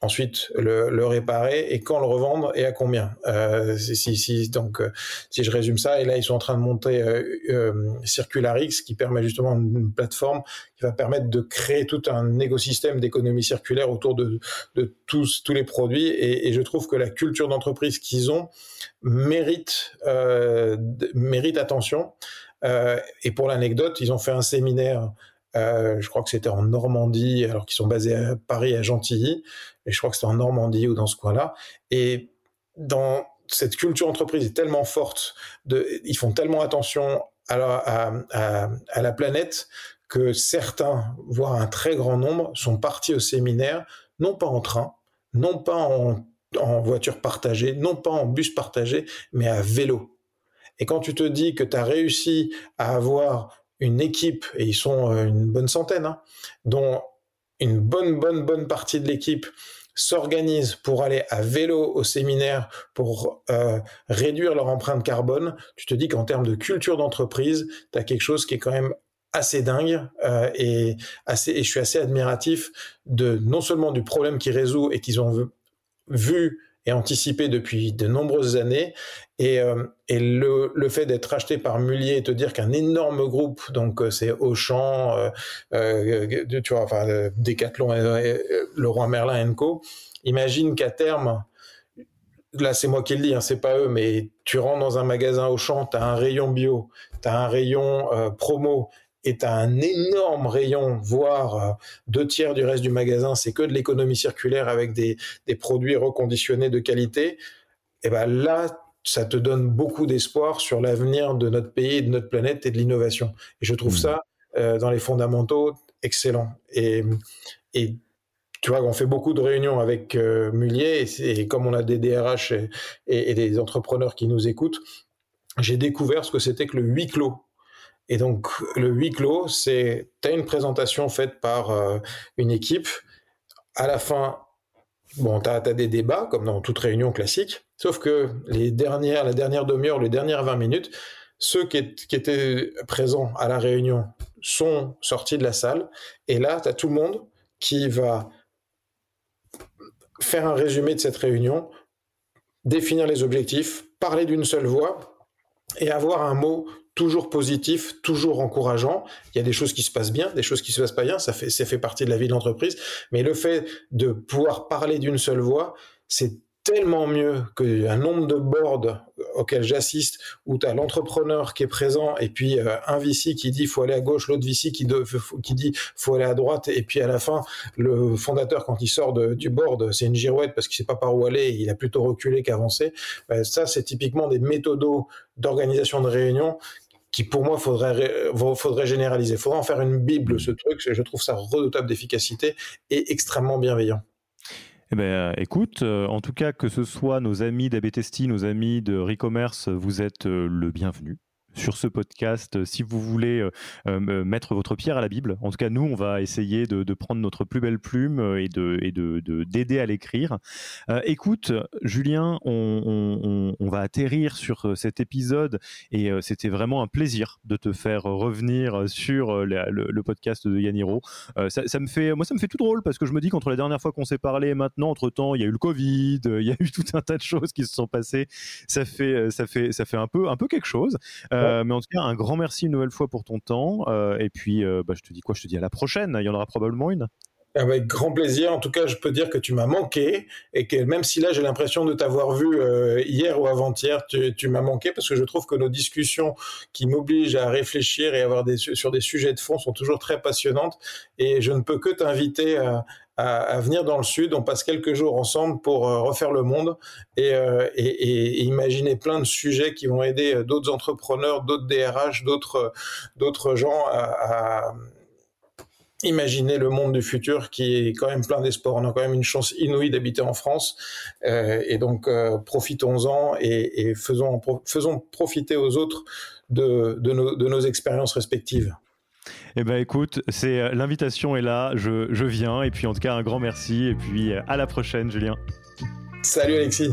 ensuite le, réparer et quand le revendre et à combien. Euh, si, si, donc, euh, si je résume ça, et là ils sont en train de monter euh, euh Circularix qui permet justement une, plateforme qui va permettre de créer tout un écosystème d'économie circulaire autour de, de tous, tous les produits. Et, et je trouve que la culture d'entreprise qu'ils ont mérite, mérite attention. et pour l'anecdote, ils ont fait un séminaire euh, je crois que c'était en Normandie, alors qu'ils sont basés à Paris, à Gentilly, et je crois que c'était en Normandie ou dans ce coin-là. Et dans cette culture entreprise est tellement forte, ils font tellement attention à la, à, la planète que certains, voire un très grand nombre, sont partis au séminaire, non pas en train, non pas en, en voiture partagée, non pas en bus partagé, mais à vélo. Et quand tu te dis que tu as réussi à avoir une équipe, et ils sont euh, une bonne centaine, hein, dont une bonne, bonne, bonne partie de l'équipe s'organise pour aller à vélo au séminaire pour euh, réduire leur empreinte carbone, tu te dis qu'en termes de culture d'entreprise, tu as quelque chose qui est quand même assez dingue euh, et assez et je suis assez admiratif de non seulement du problème qu'ils résout et qu'ils ont vu et anticipé depuis de nombreuses années. Et, euh, et le, le, fait d'être acheté par Mullier et te dire qu'un énorme groupe, donc euh, c'est Auchan, euh, euh, tu vois, enfin Decathlon, et, Leroy Merlin Co. Imagine qu'à terme, là c'est moi qui le dis, hein, c'est pas eux, mais tu rentres dans un magasin Auchan, tu as un rayon bio, tu as un rayon promo est un énorme rayon, voire euh, deux tiers du reste du magasin, c'est que de l'économie circulaire avec des, produits reconditionnés de qualité, et eh ben là, ça te donne beaucoup d'espoir sur l'avenir de notre pays, de notre planète et de l'innovation. Et je trouve mmh. ça, euh, dans les fondamentaux, excellent. Et, et tu vois, on fait beaucoup de réunions avec euh, Mullier, et, comme on a des DRH et, et, des entrepreneurs qui nous écoutent, j'ai découvert ce que c'était que le huis clos et donc, le huis clos, c'est, tu as une présentation faite par euh, une équipe. À la fin, bon, tu as, des débats, comme dans toute réunion classique, sauf que les dernières, la dernière demi-heure, les dernières 20 minutes, ceux qui, qui, étaient présents à la réunion sont sortis de la salle. Et là, tu as tout le monde qui va faire un résumé de cette réunion, définir les objectifs, parler d'une seule voix et avoir un mot toujours positif, toujours encourageant. Il y a des choses qui se passent bien, des choses qui se passent pas bien, ça fait, ça fait partie de la vie de l'entreprise. Mais le fait de pouvoir parler d'une seule voix, c'est tellement mieux qu'un nombre de boards auxquels j'assiste où tu as l'entrepreneur qui est présent et puis euh, un VC qui dit faut aller à gauche, l'autre VC qui, qui dit faut aller à droite et puis à la fin le fondateur quand il sort du board c'est une girouette parce qu'il sait pas par où aller, il a plutôt reculé qu'avancé. Ben, ça c'est typiquement des méthodos d'organisation de réunion qui pour moi faudrait faudrait généraliser. Faudrait en faire une bible ce truc. Je trouve ça redoutable d'efficacité et extrêmement bienveillant. Eh ben, euh, écoute, euh, en tout cas, que ce soit nos amis d'Abetesti, nos amis de Recommerce, vous êtes euh, le bienvenu sur ce podcast euh, si vous voulez euh, euh, mettre votre pierre à la Bible. En tout cas, nous, on va essayer de, prendre notre plus belle plume et de d'aider à l'écrire. écoute, Julien, on, va atterrir sur cet épisode et c'était vraiment un plaisir de te faire revenir sur le, podcast de Yaniro. Ça, me fait, moi, ça me fait tout drôle parce que je me dis qu'entre la dernière fois qu'on s'est parlé et maintenant, entre temps, il y a eu le Covid, il y a eu tout un tas de choses qui se sont passées. Ça fait, ça fait, ça fait un peu, un peu quelque chose. Mais en tout cas, un grand merci une nouvelle fois pour ton temps. Euh, et puis, euh, bah, je te dis quoi? Je te dis à la prochaine. Il y en aura probablement une. Avec grand plaisir. En tout cas, je peux dire que tu m'as manqué et que même si là j'ai l'impression de t'avoir vu hier ou avant-hier, tu, m'as manqué parce que je trouve que nos discussions qui m'obligent à réfléchir et avoir des, sur des sujets de fond sont toujours très passionnantes. Et je ne peux que t'inviter à, venir dans le sud. On passe quelques jours ensemble pour euh, refaire le monde euh, et, et, imaginer plein de sujets qui vont aider euh, d'autres entrepreneurs, d'autres DRH, d'autres d'autres gens à, à imaginer le monde du futur qui est quand même plein d'espoir. On a quand même une chance inouïe d'habiter en France euh, et donc euh, profitons-en et, et, faisons, faisons profiter aux autres de, de, nos, de nos expériences respectives. Eh ben écoute, c'est euh, l'invitation est là, je, je viens et puis en tout cas un grand merci et puis à la prochaine Julien. Salut Alexis.